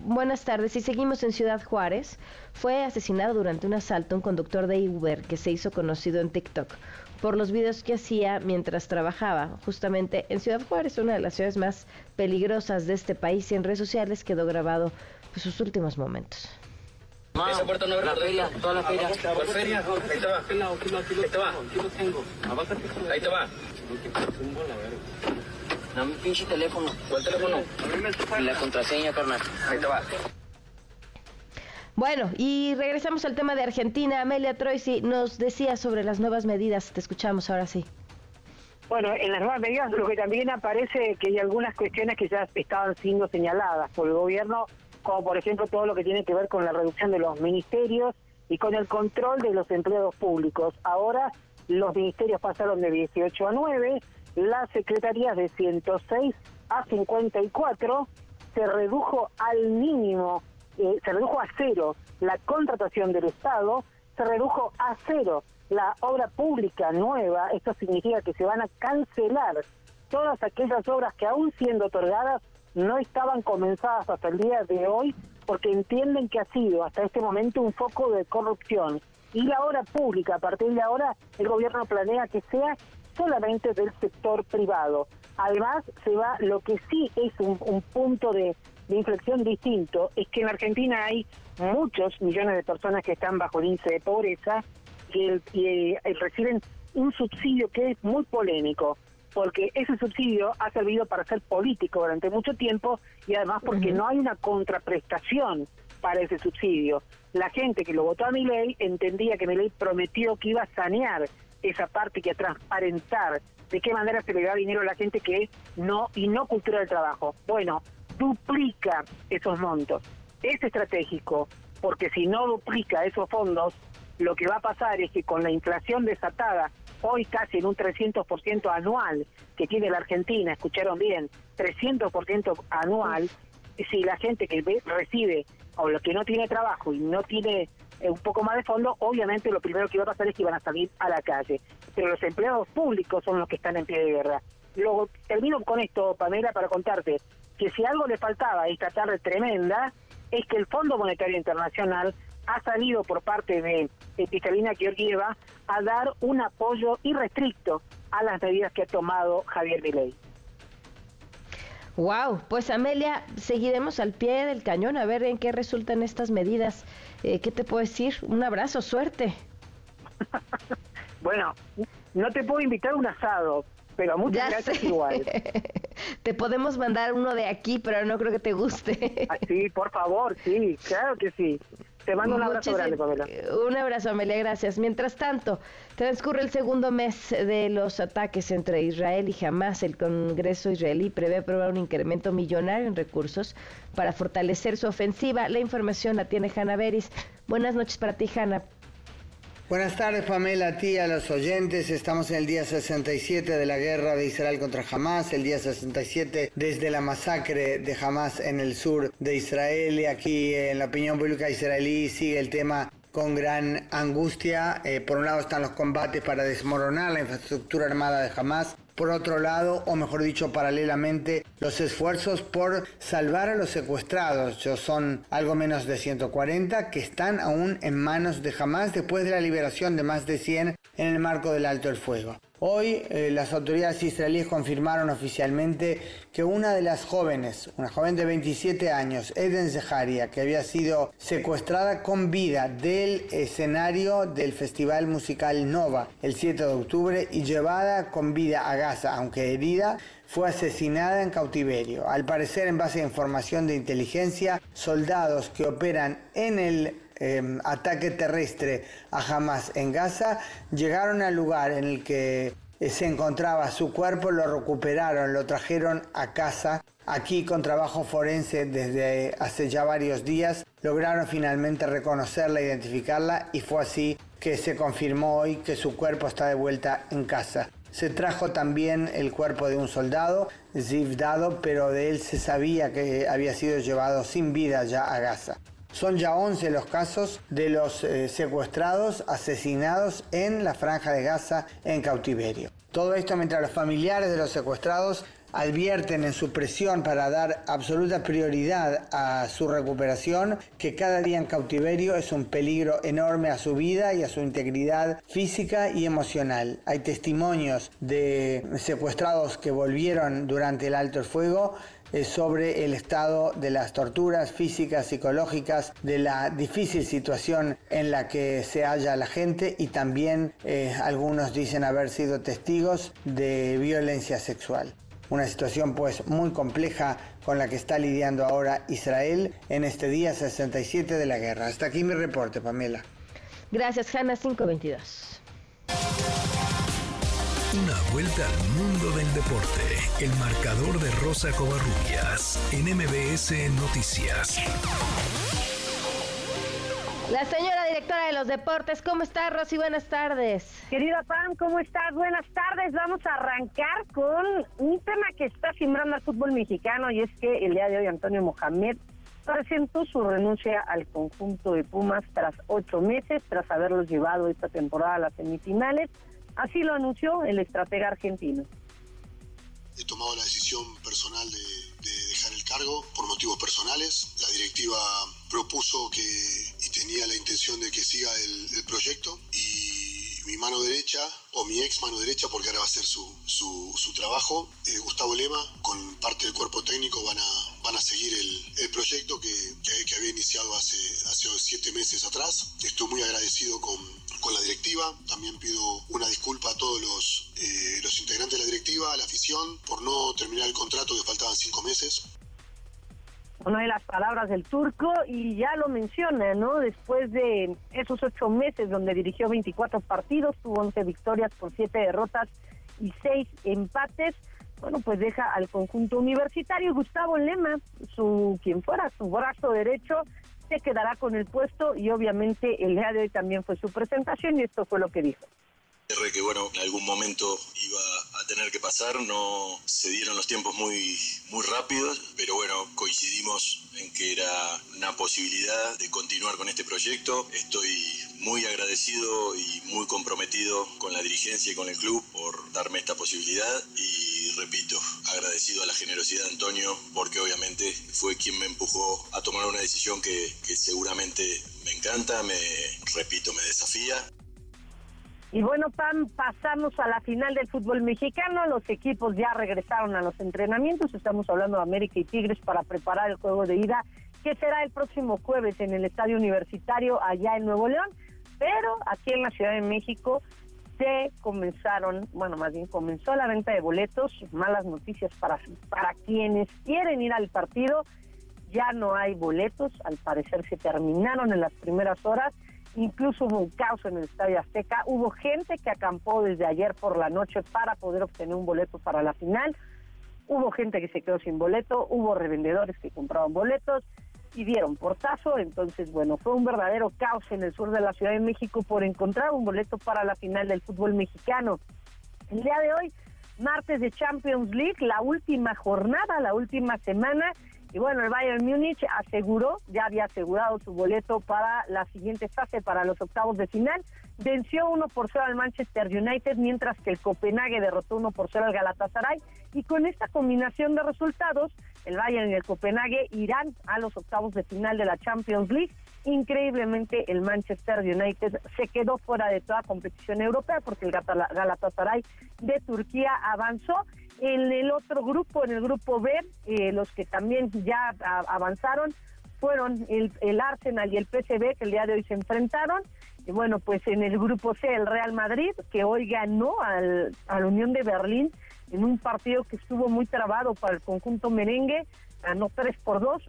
Buenas tardes. Y seguimos en Ciudad Juárez. Fue asesinado durante un asalto un conductor de Uber que se hizo conocido en TikTok por los videos que hacía mientras trabajaba justamente en Ciudad Juárez, una de las ciudades más peligrosas de este país y en redes sociales quedó grabado pues, sus últimos momentos. Esa puerta no la feria, toda la feria. ¿Cuál feria? Ahí te va. Ahí te va. Ahí te va. Dame un pinche teléfono. ¿Cuál teléfono? La contraseña, carnal. Ahí te va. Bueno, y regresamos al tema de Argentina. Amelia Troisi nos decía sobre las nuevas medidas. Te escuchamos ahora sí. Bueno, en las nuevas medidas lo que también aparece que hay algunas cuestiones que ya estaban siendo señaladas por el gobierno, como por ejemplo todo lo que tiene que ver con la reducción de los ministerios y con el control de los empleados públicos. Ahora los ministerios pasaron de 18 a 9, las secretarías de 106 a 54, se redujo al mínimo, eh, se redujo a cero la contratación del Estado, se redujo a cero la obra pública nueva, esto significa que se van a cancelar todas aquellas obras que aún siendo otorgadas no estaban comenzadas hasta el día de hoy porque entienden que ha sido hasta este momento un foco de corrupción. Y la obra pública, a partir de ahora, el gobierno planea que sea solamente del sector privado. Además, se va lo que sí es un, punto de, inflexión distinto, es que en Argentina hay muchos millones de personas que están bajo el índice de pobreza y, y reciben un subsidio que es muy polémico porque ese subsidio ha servido para ser político durante mucho tiempo y además porque no hay una contraprestación para ese subsidio. La gente que lo votó a mi ley entendía que mi ley prometió que iba a sanear esa parte, que a transparentar de qué manera se le da dinero a la gente que no y no cultura del trabajo. Bueno, duplica esos montos. Es estratégico, porque si no duplica esos fondos, lo que va a pasar es que con la inflación desatada hoy casi en un 300% anual que tiene la Argentina, escucharon bien, 300% anual, si la gente que recibe o lo que no tiene trabajo y no tiene eh, un poco más de fondo, obviamente lo primero que va a pasar es que van a salir a la calle. Pero los empleados públicos son los que están en pie de guerra. Luego termino con esto, Pamela, para contarte que si algo le faltaba a esta tarde tremenda, es que el Fondo Monetario Internacional ha salido por parte de Cristalina Georgieva a dar un apoyo irrestricto a las medidas que ha tomado Javier Milei. Wow, pues Amelia, seguiremos al pie del cañón a ver en qué resultan estas medidas. Eh, ¿Qué te puedo decir? Un abrazo, suerte. bueno, no te puedo invitar a un asado, pero muchas gracias igual. te podemos mandar uno de aquí, pero no creo que te guste. Ah, sí, por favor, sí, claro que sí. Te mando un abrazo grande, Pamela. Un abrazo, Amelia, gracias. Mientras tanto, transcurre el segundo mes de los ataques entre Israel y Hamas. El Congreso israelí prevé aprobar un incremento millonario en recursos para fortalecer su ofensiva. La información la tiene Hanna Beris. Buenas noches para ti, Hanna. Buenas tardes, Pamela, a ti, a los oyentes. Estamos en el día 67 de la guerra de Israel contra Hamas, el día 67 desde la masacre de Hamas en el sur de Israel. Y aquí en la opinión pública israelí sigue el tema con gran angustia. Eh, por un lado están los combates para desmoronar la infraestructura armada de Hamas por otro lado, o mejor dicho, paralelamente, los esfuerzos por salvar a los secuestrados. son algo menos de 140 que están aún en manos de Hamas después de la liberación de más de 100 en el marco del alto el fuego. Hoy eh, las autoridades israelíes confirmaron oficialmente que una de las jóvenes, una joven de 27 años, Eden Zeharia, que había sido secuestrada con vida del escenario del Festival Musical Nova el 7 de octubre y llevada con vida a Gaza, aunque herida, fue asesinada en cautiverio. Al parecer, en base a información de inteligencia, soldados que operan en el Em, ataque terrestre a Hamas en Gaza, llegaron al lugar en el que eh, se encontraba su cuerpo, lo recuperaron, lo trajeron a casa. Aquí con trabajo forense desde hace ya varios días lograron finalmente reconocerla, identificarla y fue así que se confirmó hoy que su cuerpo está de vuelta en casa. Se trajo también el cuerpo de un soldado, Ziv Dado, pero de él se sabía que había sido llevado sin vida ya a Gaza. Son ya 11 los casos de los eh, secuestrados, asesinados en la franja de Gaza en cautiverio. Todo esto mientras los familiares de los secuestrados advierten en su presión para dar absoluta prioridad a su recuperación que cada día en cautiverio es un peligro enorme a su vida y a su integridad física y emocional. Hay testimonios de secuestrados que volvieron durante el alto el fuego sobre el estado de las torturas físicas, psicológicas, de la difícil situación en la que se halla la gente y también eh, algunos dicen haber sido testigos de violencia sexual. Una situación pues muy compleja con la que está lidiando ahora Israel en este día 67 de la guerra. Hasta aquí mi reporte, Pamela. Gracias, Hanna 522. Vuelta al mundo del deporte. El marcador de Rosa Covarrubias en MBS Noticias. La señora directora de los deportes, ¿cómo está Rosy? Buenas tardes. Querida Pam, ¿cómo estás? Buenas tardes. Vamos a arrancar con un tema que está simbrando al fútbol mexicano y es que el día de hoy Antonio Mohamed presentó su renuncia al conjunto de Pumas tras ocho meses, tras haberlos llevado esta temporada a las semifinales. Así lo anunció el estratega argentino. He tomado la decisión personal de, dejar el cargo por motivos personales. La directiva propuso que y tenía la intención de que siga el, proyecto y mi mano derecha o mi ex mano derecha porque ahora va a ser su, su, trabajo, eh, Gustavo Lema, con parte del cuerpo técnico van a, van a seguir el, proyecto que, que, había iniciado hace, hace siete meses atrás. Estoy muy agradecido con, con la directiva. También pido una disculpa a todos los, eh, los integrantes de la directiva, a la afición, por no terminar el contrato que faltaban cinco meses. Una de las palabras del turco y ya lo menciona, ¿no? Después de esos ocho meses donde dirigió 24 partidos, tuvo 11 victorias por siete derrotas y seis empates bueno, pues deja al conjunto universitario. Gustavo Lema, su quien fuera su brazo derecho, se quedará con el puesto y obviamente el día de hoy también fue su presentación y esto fue lo que dijo que bueno, en algún momento iba a tener que pasar, no se dieron los tiempos muy, muy rápidos, pero bueno, coincidimos en que era una posibilidad de continuar con este proyecto. Estoy muy agradecido y muy comprometido con la dirigencia y con el club por darme esta posibilidad y repito, agradecido a la generosidad de Antonio porque obviamente fue quien me empujó a tomar una decisión que, que seguramente me encanta, me repito, me desafía y bueno, Pam, pasamos a la final del fútbol mexicano. Los equipos ya regresaron a los entrenamientos. Estamos hablando de América y Tigres para preparar el juego de ida, que será el próximo jueves en el Estadio Universitario allá en Nuevo León. Pero aquí en la Ciudad de México se comenzaron, bueno, más bien comenzó la venta de boletos. Malas noticias para, para quienes quieren ir al partido. Ya no hay boletos, al parecer se terminaron en las primeras horas Incluso hubo un caos en el Estadio Azteca. Hubo gente que acampó desde ayer por la noche para poder obtener un boleto para la final. Hubo gente que se quedó sin boleto. Hubo revendedores que compraban boletos y dieron portazo. Entonces, bueno, fue un verdadero caos en el sur de la Ciudad de México por encontrar un boleto para la final del fútbol mexicano. El día de hoy, martes de Champions League, la última jornada, la última semana y bueno, el Bayern Múnich aseguró, ya había asegurado su boleto para la siguiente fase, para los octavos de final. Venció 1 por 0 al Manchester United, mientras que el Copenhague derrotó 1 por 0 al Galatasaray. Y con esta combinación de resultados, el Bayern y el Copenhague irán a los octavos de final de la Champions League. Increíblemente, el Manchester United se quedó fuera de toda competición europea porque el Galatasaray de Turquía avanzó en el otro grupo, en el grupo B, eh, los que también ya avanzaron fueron el, el, Arsenal y el PSV que el día de hoy se enfrentaron. Y bueno, pues en el grupo C el Real Madrid, que hoy ganó al, a la Unión de Berlín en un partido que estuvo muy trabado para el conjunto merengue, ganó 3 por 2.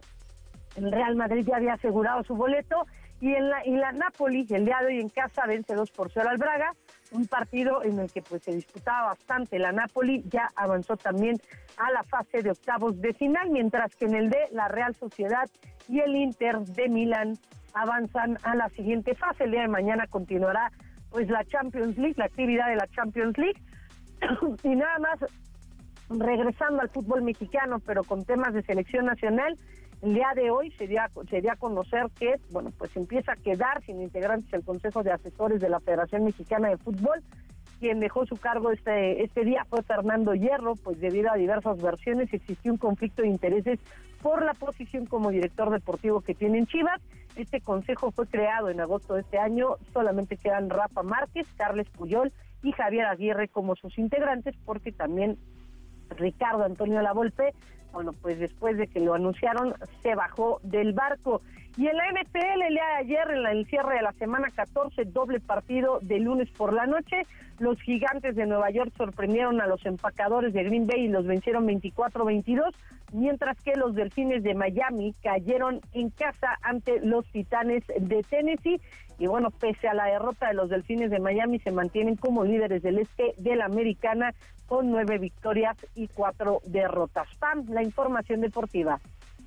El Real Madrid ya había asegurado su boleto y en la, y la Napoli el día de hoy en casa vence 2 por 0 al Braga un partido en el que pues se disputaba bastante. La Napoli ya avanzó también a la fase de octavos de final, mientras que en el D la Real Sociedad y el Inter de Milán avanzan a la siguiente fase. El día de mañana continuará pues la Champions League, la actividad de la Champions League. y nada más regresando al fútbol mexicano, pero con temas de selección nacional, el día de hoy se dio, a, se dio a conocer que, bueno, pues empieza a quedar sin integrantes el Consejo de Asesores de la Federación Mexicana de Fútbol. Quien dejó su cargo este, este día fue Fernando Hierro, pues debido a diversas versiones existió un conflicto de intereses por la posición como director deportivo que tiene en Chivas. Este consejo fue creado en agosto de este año, solamente quedan Rafa Márquez, Carles Puyol y Javier Aguirre como sus integrantes, porque también Ricardo Antonio Lavolpe, bueno, pues después de que lo anunciaron, se bajó del barco. Y en la NFL, el día de ayer, en el cierre de la semana 14, doble partido de lunes por la noche, los gigantes de Nueva York sorprendieron a los empacadores de Green Bay y los vencieron 24-22, mientras que los delfines de Miami cayeron en casa ante los titanes de Tennessee. Y bueno, pese a la derrota de los delfines de Miami, se mantienen como líderes del este de la americana con nueve victorias y cuatro derrotas. Pam, la información deportiva.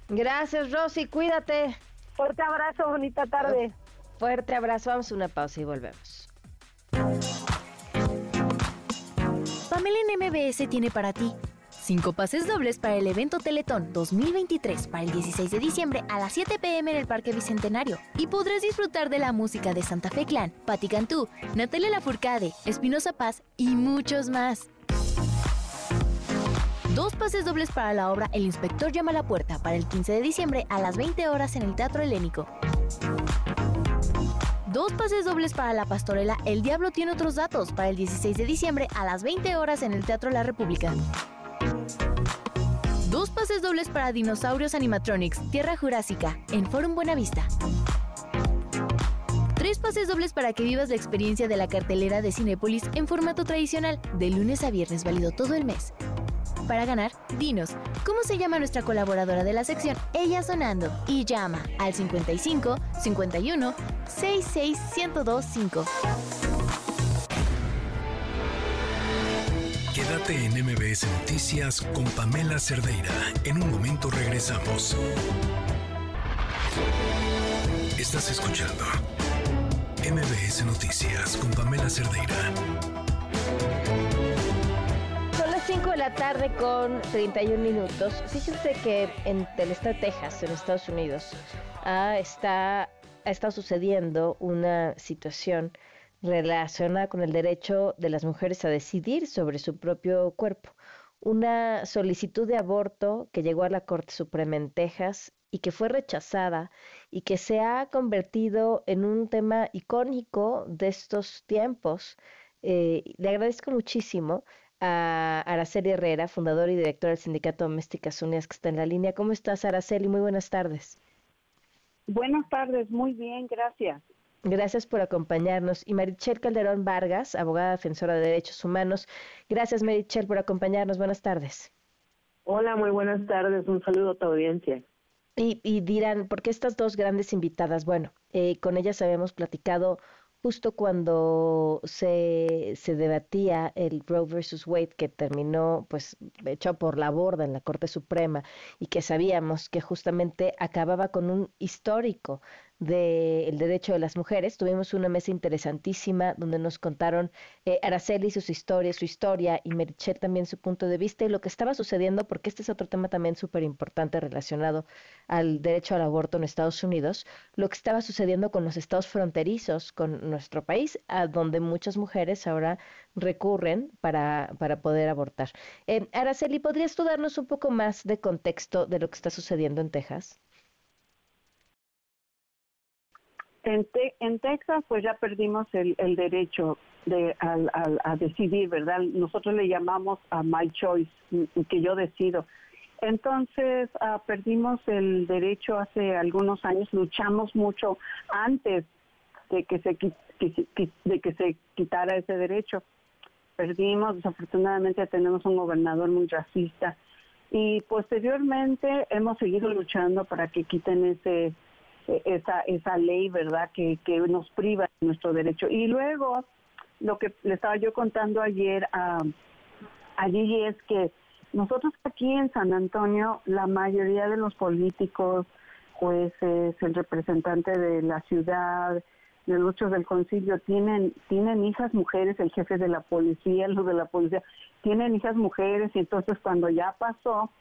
Gracias, Rosy, cuídate. Fuerte abrazo, bonita tarde. Fuerte abrazo, vamos a una pausa y volvemos. Pamela en MBS tiene para ti cinco pases dobles para el evento Teletón 2023 para el 16 de diciembre a las 7 pm en el Parque Bicentenario. Y podrás disfrutar de la música de Santa Fe Clan, Patti Cantú, Natalia Lafourcade, Espinosa Paz y muchos más. Dos pases dobles para la obra El Inspector llama a la puerta para el 15 de diciembre a las 20 horas en el Teatro Helénico. Dos pases dobles para la pastorela El Diablo tiene otros datos para el 16 de diciembre a las 20 horas en el Teatro La República. Dos pases dobles para Dinosaurios Animatronics Tierra Jurásica en Forum Buenavista. Tres pases dobles para que vivas la experiencia de la cartelera de Cinépolis en formato tradicional, de lunes a viernes válido todo el mes. Para ganar, dinos, ¿cómo se llama nuestra colaboradora de la sección Ella Sonando? Y llama al 55 51 66 1025. Quédate en MBS Noticias con Pamela Cerdeira. En un momento regresamos. Estás escuchando MBS Noticias con Pamela Cerdeira. 5 de la tarde con 31 minutos. Fíjense que en el estado de Texas, en Estados Unidos, ah, está, ha estado sucediendo una situación relacionada con el derecho de las mujeres a decidir sobre su propio cuerpo. Una solicitud de aborto que llegó a la Corte Suprema en Texas y que fue rechazada y que se ha convertido en un tema icónico de estos tiempos. Eh, le agradezco muchísimo a Araceli Herrera, fundadora y directora del Sindicato Domésticas Unidas, que está en la línea. ¿Cómo estás, Araceli? Muy buenas tardes. Buenas tardes, muy bien, gracias. Gracias por acompañarnos. Y Marichel Calderón Vargas, abogada defensora de derechos humanos. Gracias, Marichel, por acompañarnos. Buenas tardes. Hola, muy buenas tardes. Un saludo a tu audiencia. Y, dirán, ¿por qué estas dos grandes invitadas? Bueno, eh, con ellas habíamos platicado justo cuando se, se debatía el Roe versus Wade que terminó pues hecho por la borda en la Corte Suprema y que sabíamos que justamente acababa con un histórico del derecho de las mujeres. Tuvimos una mesa interesantísima donde nos contaron eh, Araceli sus historias, su historia y Merichel también su punto de vista y lo que estaba sucediendo, porque este es otro tema también súper importante relacionado al derecho al aborto en Estados Unidos, lo que estaba sucediendo con los estados fronterizos con nuestro país, a donde muchas mujeres ahora recurren para, para poder abortar. Eh, Araceli, ¿podrías tú darnos un poco más de contexto de lo que está sucediendo en Texas? En, en Texas, pues ya perdimos el, el derecho de a, decidir, ¿verdad? Nosotros le llamamos a my choice, que yo decido. Entonces, ah, perdimos el derecho hace algunos años, luchamos mucho antes de que se de que se quitara ese derecho. Perdimos, desafortunadamente tenemos un gobernador muy racista y posteriormente hemos seguido luchando para que quiten ese esa, esa ley, ¿verdad?, que, que nos priva de nuestro derecho. Y luego, lo que le estaba yo contando ayer a, allí es que nosotros aquí en San Antonio, la mayoría de los políticos, jueces, el representante de la ciudad, de ocho del concilio tienen tienen hijas mujeres, el jefe de la policía, los de la policía, tienen hijas mujeres y entonces cuando ya pasó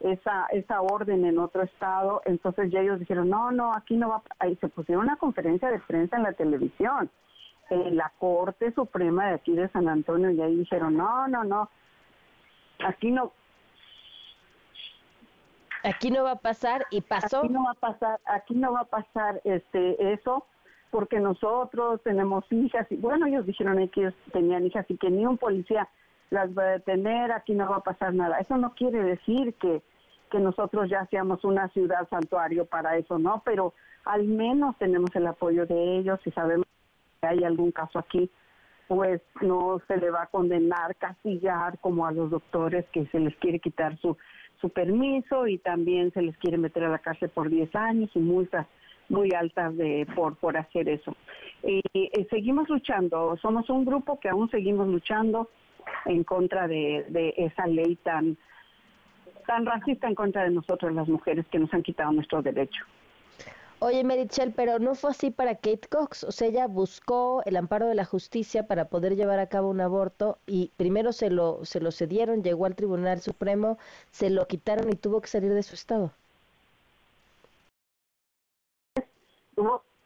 esa esa orden en otro estado, entonces ya ellos dijeron, no, no, aquí no va, ahí se pusieron una conferencia de prensa en la televisión, en la Corte Suprema de aquí de San Antonio, y ahí dijeron, no, no, no, aquí no, Aquí no va a pasar y pasó. Aquí no va a pasar, aquí no va a pasar este eso porque nosotros tenemos hijas y bueno, ellos dijeron que ellos tenían hijas y que ni un policía las va a detener, aquí no va a pasar nada. Eso no quiere decir que que nosotros ya seamos una ciudad santuario para eso, ¿no? Pero al menos tenemos el apoyo de ellos y sabemos que hay algún caso aquí, pues no se le va a condenar, castigar como a los doctores que se les quiere quitar su su permiso y también se les quiere meter a la cárcel por 10 años y multas muy altas de por por hacer eso. Y, seguimos luchando, somos un grupo que aún seguimos luchando en contra de, de esa ley tan tan racista en contra de nosotros las mujeres que nos han quitado nuestro derecho. Oye, Merichel, pero no fue así para Kate Cox. O sea, ella buscó el amparo de la justicia para poder llevar a cabo un aborto y primero se lo, se lo cedieron, llegó al Tribunal Supremo, se lo quitaron y tuvo que salir de su estado.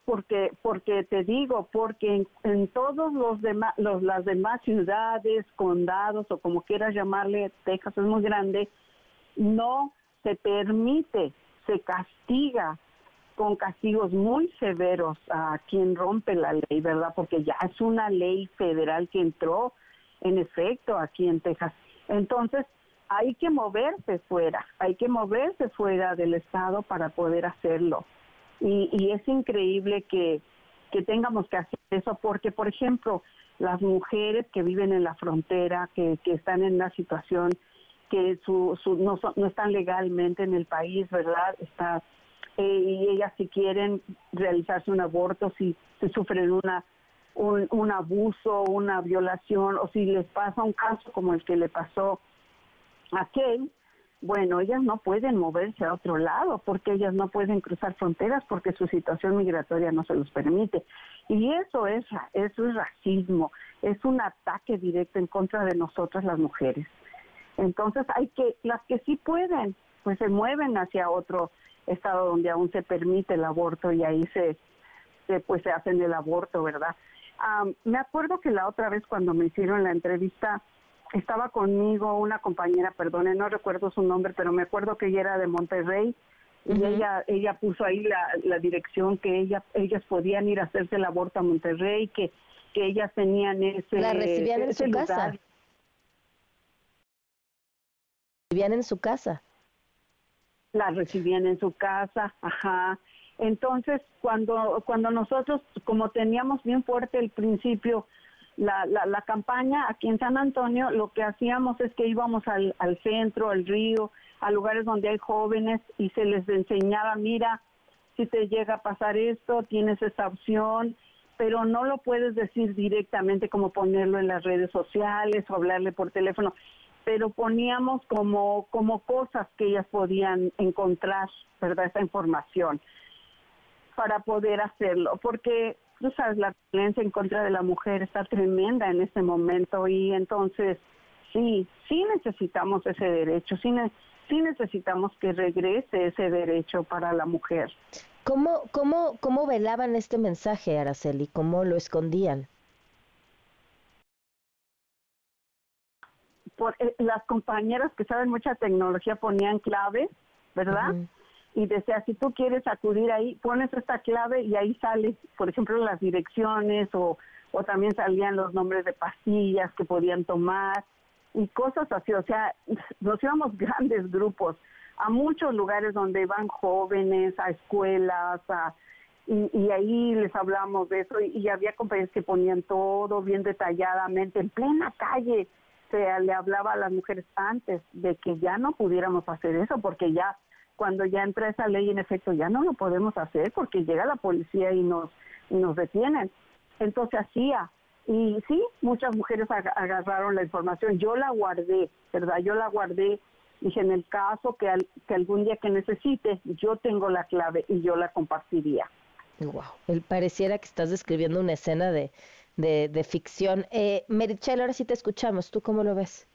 Porque porque te digo porque en, en todos los demás los las demás ciudades condados o como quieras llamarle Texas es muy grande no se permite se castiga con castigos muy severos a quien rompe la ley, ¿verdad? Porque ya es una ley federal que entró en efecto aquí en Texas. Entonces, hay que moverse fuera, hay que moverse fuera del Estado para poder hacerlo. Y, es increíble que, que tengamos que hacer eso porque, por ejemplo, las mujeres que viven en la frontera, que, que están en una situación que su, su, no, no están legalmente en el país, ¿verdad? Está eh, y ellas si quieren realizarse un aborto, si, sufren una un, un, abuso, una violación o si les pasa un caso como el que le pasó a Kay, bueno, ellas no pueden moverse a otro lado porque ellas no pueden cruzar fronteras porque su situación migratoria no se los permite. Y eso es, eso es racismo, es un ataque directo en contra de nosotras las mujeres. Entonces hay que, las que sí pueden, pues se mueven hacia otro estado donde aún se permite el aborto y ahí se, pues se hacen el aborto, ¿verdad? me acuerdo que la otra vez cuando me hicieron la entrevista estaba conmigo una compañera, perdone, no recuerdo su nombre, pero me acuerdo que ella era de Monterrey y ella ella puso ahí la, la dirección que ella ellas podían ir a hacerse el aborto a Monterrey, que que ellas tenían ese la recibían en su casa. Recibían en su casa la recibían en su casa, ajá. Entonces, cuando, cuando nosotros, como teníamos bien fuerte el principio, la, la, la, campaña aquí en San Antonio, lo que hacíamos es que íbamos al, al centro, al río, a lugares donde hay jóvenes y se les enseñaba, mira, si te llega a pasar esto, tienes esta opción, pero no lo puedes decir directamente como ponerlo en las redes sociales o hablarle por teléfono pero poníamos como, como cosas que ellas podían encontrar, ¿verdad? Esa información para poder hacerlo, porque tú sabes, la violencia en contra de la mujer está tremenda en este momento y entonces sí, sí necesitamos ese derecho, sí, sí necesitamos que regrese ese derecho para la mujer. ¿Cómo, cómo, cómo velaban este mensaje, Araceli? ¿Cómo lo escondían? por, eh, las compañeras que saben mucha tecnología ponían claves, ¿verdad? Y decía, si tú quieres acudir ahí, pones esta clave y ahí sale, por ejemplo, las direcciones o, o también salían los nombres de pastillas que podían tomar y cosas así. O sea, nos íbamos grandes grupos a muchos lugares donde van jóvenes, a escuelas, a, y, ahí les hablamos de eso y, había compañeros que ponían todo bien detalladamente en plena calle le hablaba a las mujeres antes de que ya no pudiéramos hacer eso, porque ya cuando ya entra esa ley en efecto ya no lo podemos hacer porque llega la policía y nos, y nos detienen. Entonces hacía. Y sí, muchas mujeres agarraron la información. Yo la guardé, ¿verdad? Yo la guardé. Dije, en el caso que, que algún día que necesite, yo tengo la clave y yo la compartiría. Wow, él pareciera que estás describiendo una escena de, de, ficción. Eh, Merichel, ahora sí te escuchamos. ¿Tú cómo lo ves?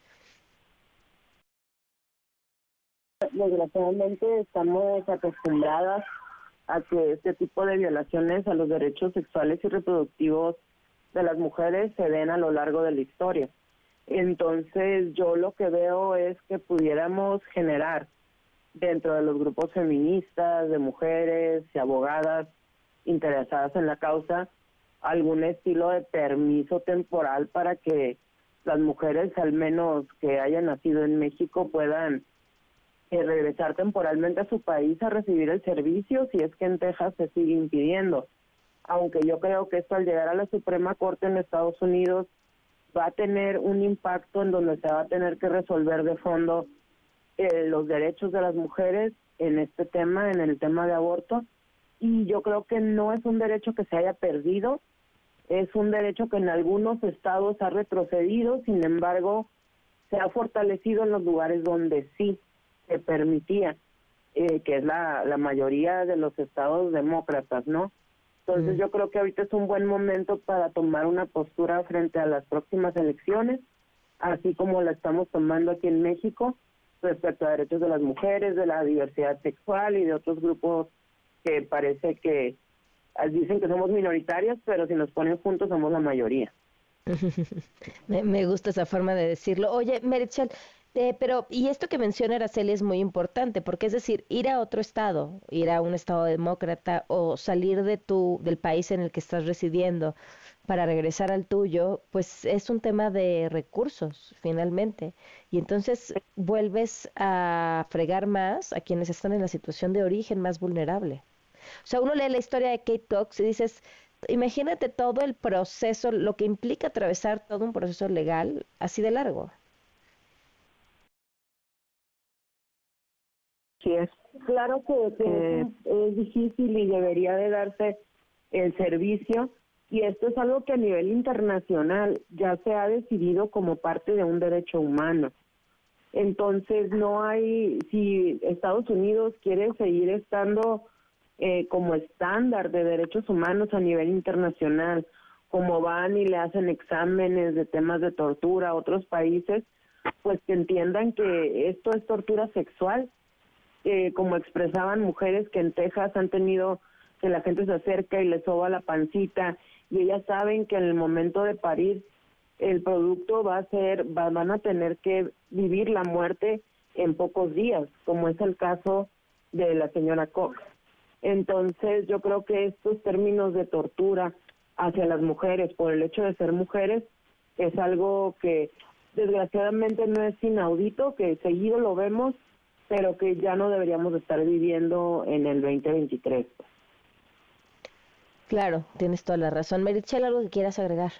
Desgraciadamente estamos acostumbradas a que este tipo de violaciones a los derechos sexuales y reproductivos de las mujeres se den a lo largo de la historia. Entonces yo lo que veo es que pudiéramos generar dentro de los grupos feministas, de mujeres y abogadas interesadas en la causa, algún estilo de permiso temporal para que las mujeres, al menos que hayan nacido en México, puedan eh, regresar temporalmente a su país a recibir el servicio si es que en Texas se sigue impidiendo. Aunque yo creo que esto al llegar a la Suprema Corte en Estados Unidos va a tener un impacto en donde se va a tener que resolver de fondo eh, los derechos de las mujeres en este tema, en el tema de aborto. Y yo creo que no es un derecho que se haya perdido, es un derecho que en algunos estados ha retrocedido, sin embargo, se ha fortalecido en los lugares donde sí se permitía, eh, que es la, la mayoría de los estados demócratas, ¿no? Entonces yo creo que ahorita es un buen momento para tomar una postura frente a las próximas elecciones, así como la estamos tomando aquí en México respecto a derechos de las mujeres, de la diversidad sexual y de otros grupos que parece que dicen que somos minoritarios, pero si nos ponen juntos somos la mayoría. me, gusta esa forma de decirlo. Oye, Merichel, eh, pero, y esto que menciona Araceli es muy importante, porque es decir, ir a otro estado, ir a un estado demócrata o salir de tu, del país en el que estás residiendo para regresar al tuyo, pues es un tema de recursos, finalmente. Y entonces vuelves a fregar más a quienes están en la situación de origen más vulnerable. O sea, uno lee la historia de Kate Cox y dices, imagínate todo el proceso, lo que implica atravesar todo un proceso legal así de largo. Sí, es claro que, es, difícil y debería de darse el servicio y esto es algo que a nivel internacional ya se ha decidido como parte de un derecho humano. Entonces no hay, si Estados Unidos quiere seguir estando eh, como estándar de derechos humanos a nivel internacional, como van y le hacen exámenes de temas de tortura a otros países, pues que entiendan que esto es tortura sexual, eh, como expresaban mujeres que en Texas han tenido que la gente se acerca y les soba la pancita y ellas saben que en el momento de parir el producto va a ser, van a tener que vivir la muerte en pocos días, como es el caso de la señora Cox. Entonces yo creo que estos términos de tortura hacia las mujeres por el hecho de ser mujeres es algo que desgraciadamente no es inaudito, que seguido lo vemos, pero que ya no deberíamos estar viviendo en el 2023. Claro, tienes toda la razón. Merichel, ¿algo que quieras agregar?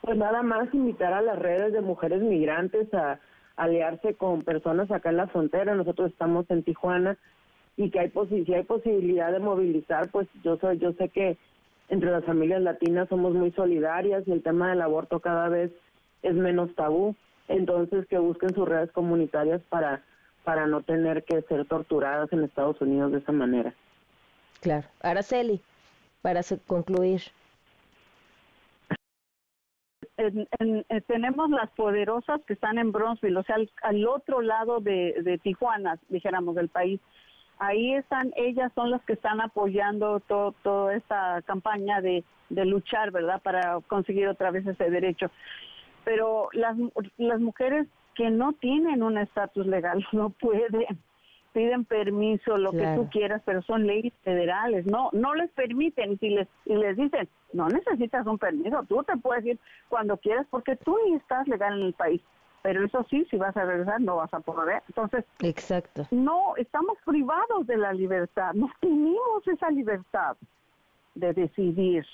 Pues nada más invitar a las redes de mujeres migrantes a aliarse con personas acá en la frontera. Nosotros estamos en Tijuana y que hay si hay posibilidad de movilizar, pues yo soy, yo sé que entre las familias latinas somos muy solidarias y el tema del aborto cada vez es menos tabú, entonces que busquen sus redes comunitarias para para no tener que ser torturadas en Estados Unidos de esa manera. Claro. Araceli, para concluir. Eh, tenemos las poderosas que están en Bronzeville, o sea, al, otro lado de, de Tijuana, dijéramos, del país ahí están, ellas son las que están apoyando todo, toda esta campaña de, de luchar, ¿verdad?, para conseguir otra vez ese derecho. Pero las, las mujeres que no tienen un estatus legal no pueden, piden permiso, lo que tú quieras, pero son leyes federales, no, no les permiten, si les, y les dicen, no necesitas un permiso, tú te puedes ir cuando quieras porque tú ni estás legal en el país pero eso sí, si vas a regresar no vas a poder. Entonces, exacto. No, estamos privados de la libertad, no tenemos esa libertad de decidir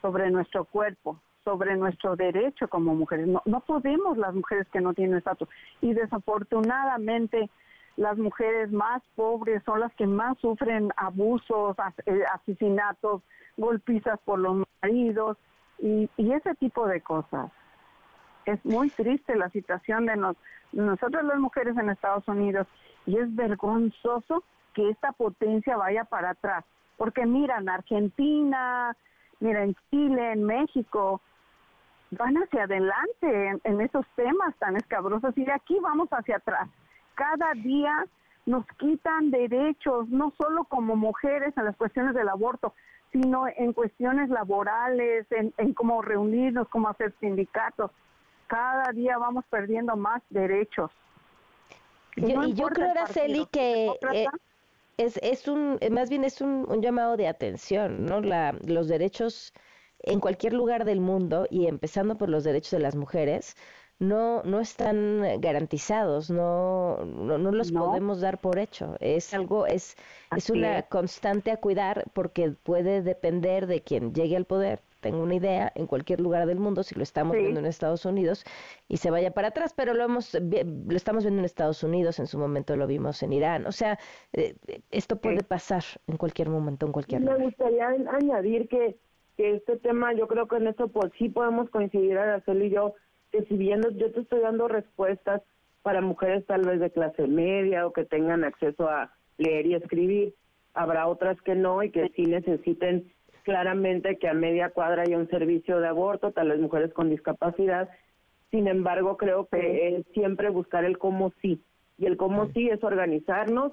sobre nuestro cuerpo, sobre nuestro derecho como mujeres. No, no podemos las mujeres que no tienen estatus. Y desafortunadamente las mujeres más pobres son las que más sufren abusos, eh, asesinatos, golpizas por los maridos y, ese tipo de cosas es muy triste la situación de nosotros las mujeres en Estados Unidos y es vergonzoso que esta potencia vaya para atrás porque mira, en Argentina, mira, en Chile, en México, van hacia adelante en, esos temas tan escabrosos y de aquí vamos hacia atrás. Cada día nos quitan derechos, no solo como mujeres en las cuestiones del aborto, sino en cuestiones laborales, en, en cómo reunirnos, cómo hacer sindicatos. Cada día vamos perdiendo más derechos. y yo creo, Araceli, que eh, es, es un, más bien es un, un, llamado de atención, ¿no? La, los derechos en cualquier lugar del mundo y empezando por los derechos de las mujeres, no, no están garantizados, no, no, los podemos dar por hecho. Es algo, es, es una constante a cuidar porque puede depender de quien llegue al poder. Tengo una idea en cualquier lugar del mundo, si lo estamos viendo en Estados Unidos y se vaya para atrás, pero lo hemos, lo estamos viendo en Estados Unidos, en su momento lo vimos en Irán. O sea, eh, esto puede pasar en cualquier momento, en cualquier Me lugar. Me gustaría añadir que que este tema, yo creo que en esto pues sí podemos coincidir, Araceli y yo, que si bien yo te estoy dando respuestas para mujeres tal vez de clase media o que tengan acceso a leer y escribir, habrá otras que no y que sí necesiten claramente que a media cuadra haya un servicio de aborto, tal vez mujeres con discapacidad. Sin embargo, creo que es siempre buscar el cómo sí. Y el cómo sí es organizarnos,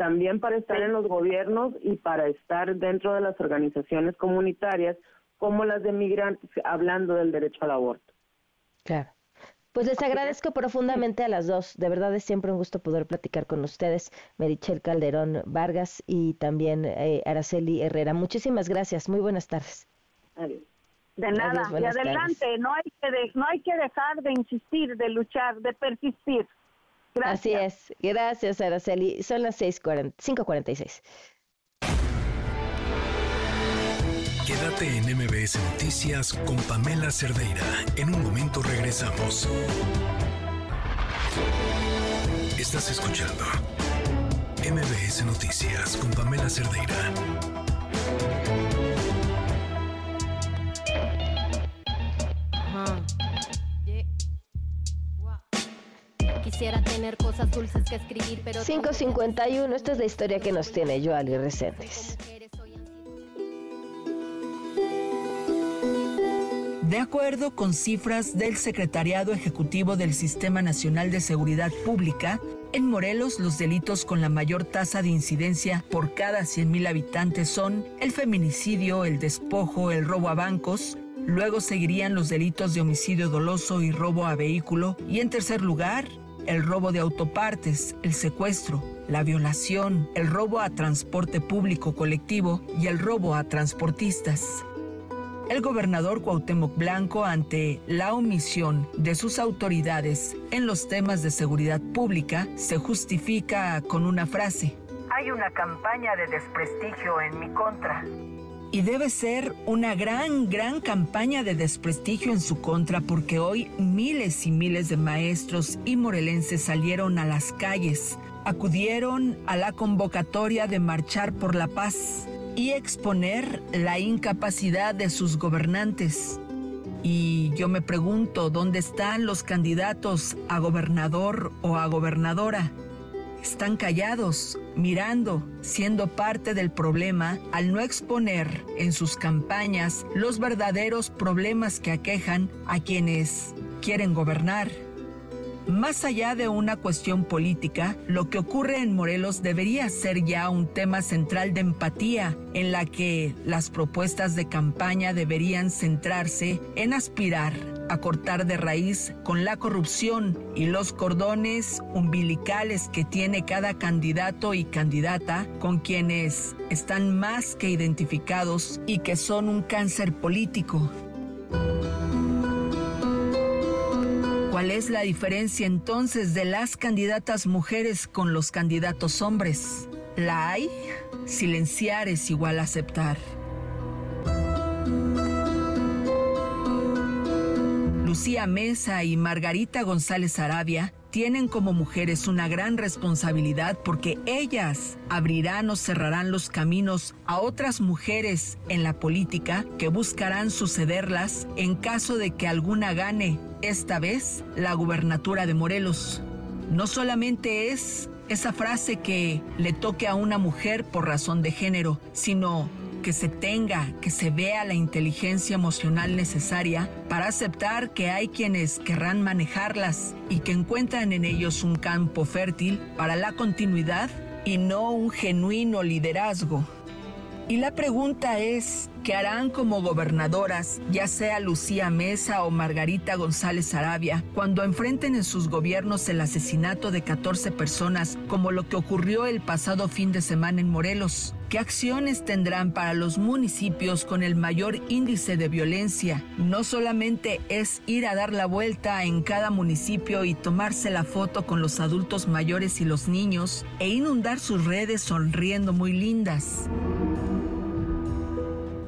también para estar en los gobiernos y para estar dentro de las organizaciones comunitarias como las de migrantes hablando del derecho al aborto. Claro. Pues les agradezco profundamente a las dos. De verdad es siempre un gusto poder platicar con ustedes, Merichel Calderón Vargas y también eh, Araceli Herrera. Muchísimas gracias. Muy buenas tardes. Adiós. De nada. y adelante. No hay que no hay que dejar de insistir, de luchar, de persistir. Así es. Gracias, Araceli. Son las 5.46. Quédate en MBS Noticias con Pamela Cerdeira. En un momento regresamos. Estás escuchando MBS Noticias con Pamela Cerdeira. Quisiera tener cosas dulces que escribir, pero... 551, esta es la historia que nos tiene Joali Recentes. De acuerdo con cifras del Secretariado Ejecutivo del Sistema Nacional de Seguridad Pública, en Morelos los delitos con la mayor tasa de incidencia por cada 100.000 habitantes son el feminicidio, el despojo, el robo a bancos, luego seguirían los delitos de homicidio doloso y robo a vehículo. Y en tercer lugar el robo de autopartes, el secuestro, la violación, el robo a transporte público colectivo y el robo a transportistas. El gobernador Cuauhtémoc Blanco, ante la omisión de sus autoridades en los temas de seguridad pública, se justifica con una frase. Hay una campaña de desprestigio en mi contra y debe ser una gran, gran campaña de desprestigio en su contra porque hoy miles y miles de maestros y morelenses salieron a las calles, acudieron a la convocatoria de marchar por la paz y exponer la incapacidad de sus gobernantes. Y yo me pregunto, ¿dónde están los candidatos a gobernador o a gobernadora? Están callados, mirando, siendo parte del problema al no exponer en sus campañas los verdaderos problemas que aquejan a quienes quieren gobernar. Más allá de una cuestión política, lo que ocurre en Morelos debería ser ya un tema central de empatía, en la que las propuestas de campaña deberían centrarse en aspirar a cortar de raíz con la corrupción y los cordones umbilicales que tiene cada candidato y candidata con quienes están más que identificados y que son un cáncer político. ¿Cuál es la diferencia entonces de las candidatas mujeres con los candidatos hombres? ¿La hay? Silenciar es igual a aceptar. Lucía Mesa y Margarita González Arabia tienen como mujeres una gran responsabilidad porque ellas abrirán o cerrarán los caminos a otras mujeres en la política que buscarán sucederlas en caso de que alguna gane esta vez la gubernatura de Morelos. No solamente es esa frase que le toque a una mujer por razón de género, sino que se tenga, que se vea la inteligencia emocional necesaria para aceptar que hay quienes querrán manejarlas y que encuentran en ellos un campo fértil para la continuidad y no un genuino liderazgo. Y la pregunta es, ¿qué harán como gobernadoras, ya sea Lucía Mesa o Margarita González Arabia, cuando enfrenten en sus gobiernos el asesinato de 14 personas, como lo que ocurrió el pasado fin de semana en Morelos? ¿Qué acciones tendrán para los municipios con el mayor índice de violencia? No solamente es ir a dar la vuelta en cada municipio y tomarse la foto con los adultos mayores y los niños e inundar sus redes sonriendo muy lindas.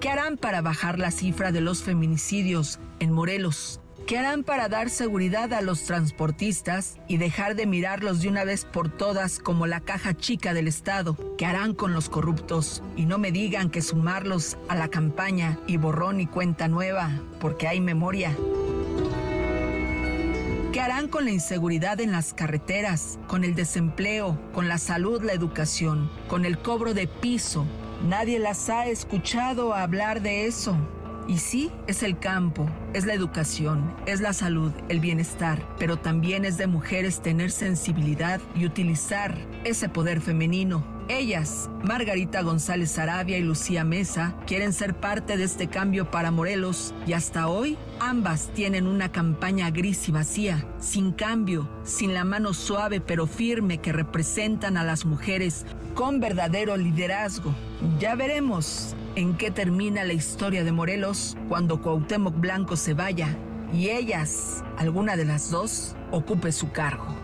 ¿Qué harán para bajar la cifra de los feminicidios en Morelos? ¿Qué harán para dar seguridad a los transportistas y dejar de mirarlos de una vez por todas como la caja chica del Estado? ¿Qué harán con los corruptos? Y no me digan que sumarlos a la campaña y borrón y cuenta nueva, porque hay memoria. ¿Qué harán con la inseguridad en las carreteras, con el desempleo, con la salud, la educación, con el cobro de piso, Nadie las ha escuchado hablar de eso. Y sí, es el campo, es la educación, es la salud, el bienestar, pero también es de mujeres tener sensibilidad y utilizar ese poder femenino. Ellas, Margarita González Arabia y Lucía Mesa, quieren ser parte de este cambio para Morelos y hasta hoy ambas tienen una campaña gris y vacía, sin cambio, sin la mano suave pero firme que representan a las mujeres con verdadero liderazgo. Ya veremos en qué termina la historia de Morelos cuando Cuauhtémoc Blanco se vaya y ellas, alguna de las dos, ocupe su cargo.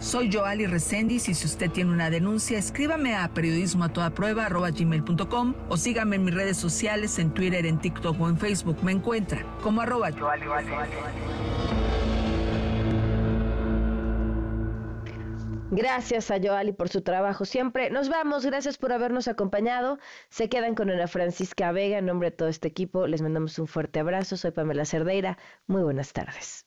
Soy Joali Resendiz y si usted tiene una denuncia, escríbame a periodismo a toda prueba gmail.com o sígame en mis redes sociales, en Twitter, en TikTok o en Facebook. Me encuentra como arroba Gracias a Joali por su trabajo siempre. Nos vamos, gracias por habernos acompañado. Se quedan con Ana Francisca Vega. En nombre de todo este equipo, les mandamos un fuerte abrazo. Soy Pamela Cerdeira. Muy buenas tardes.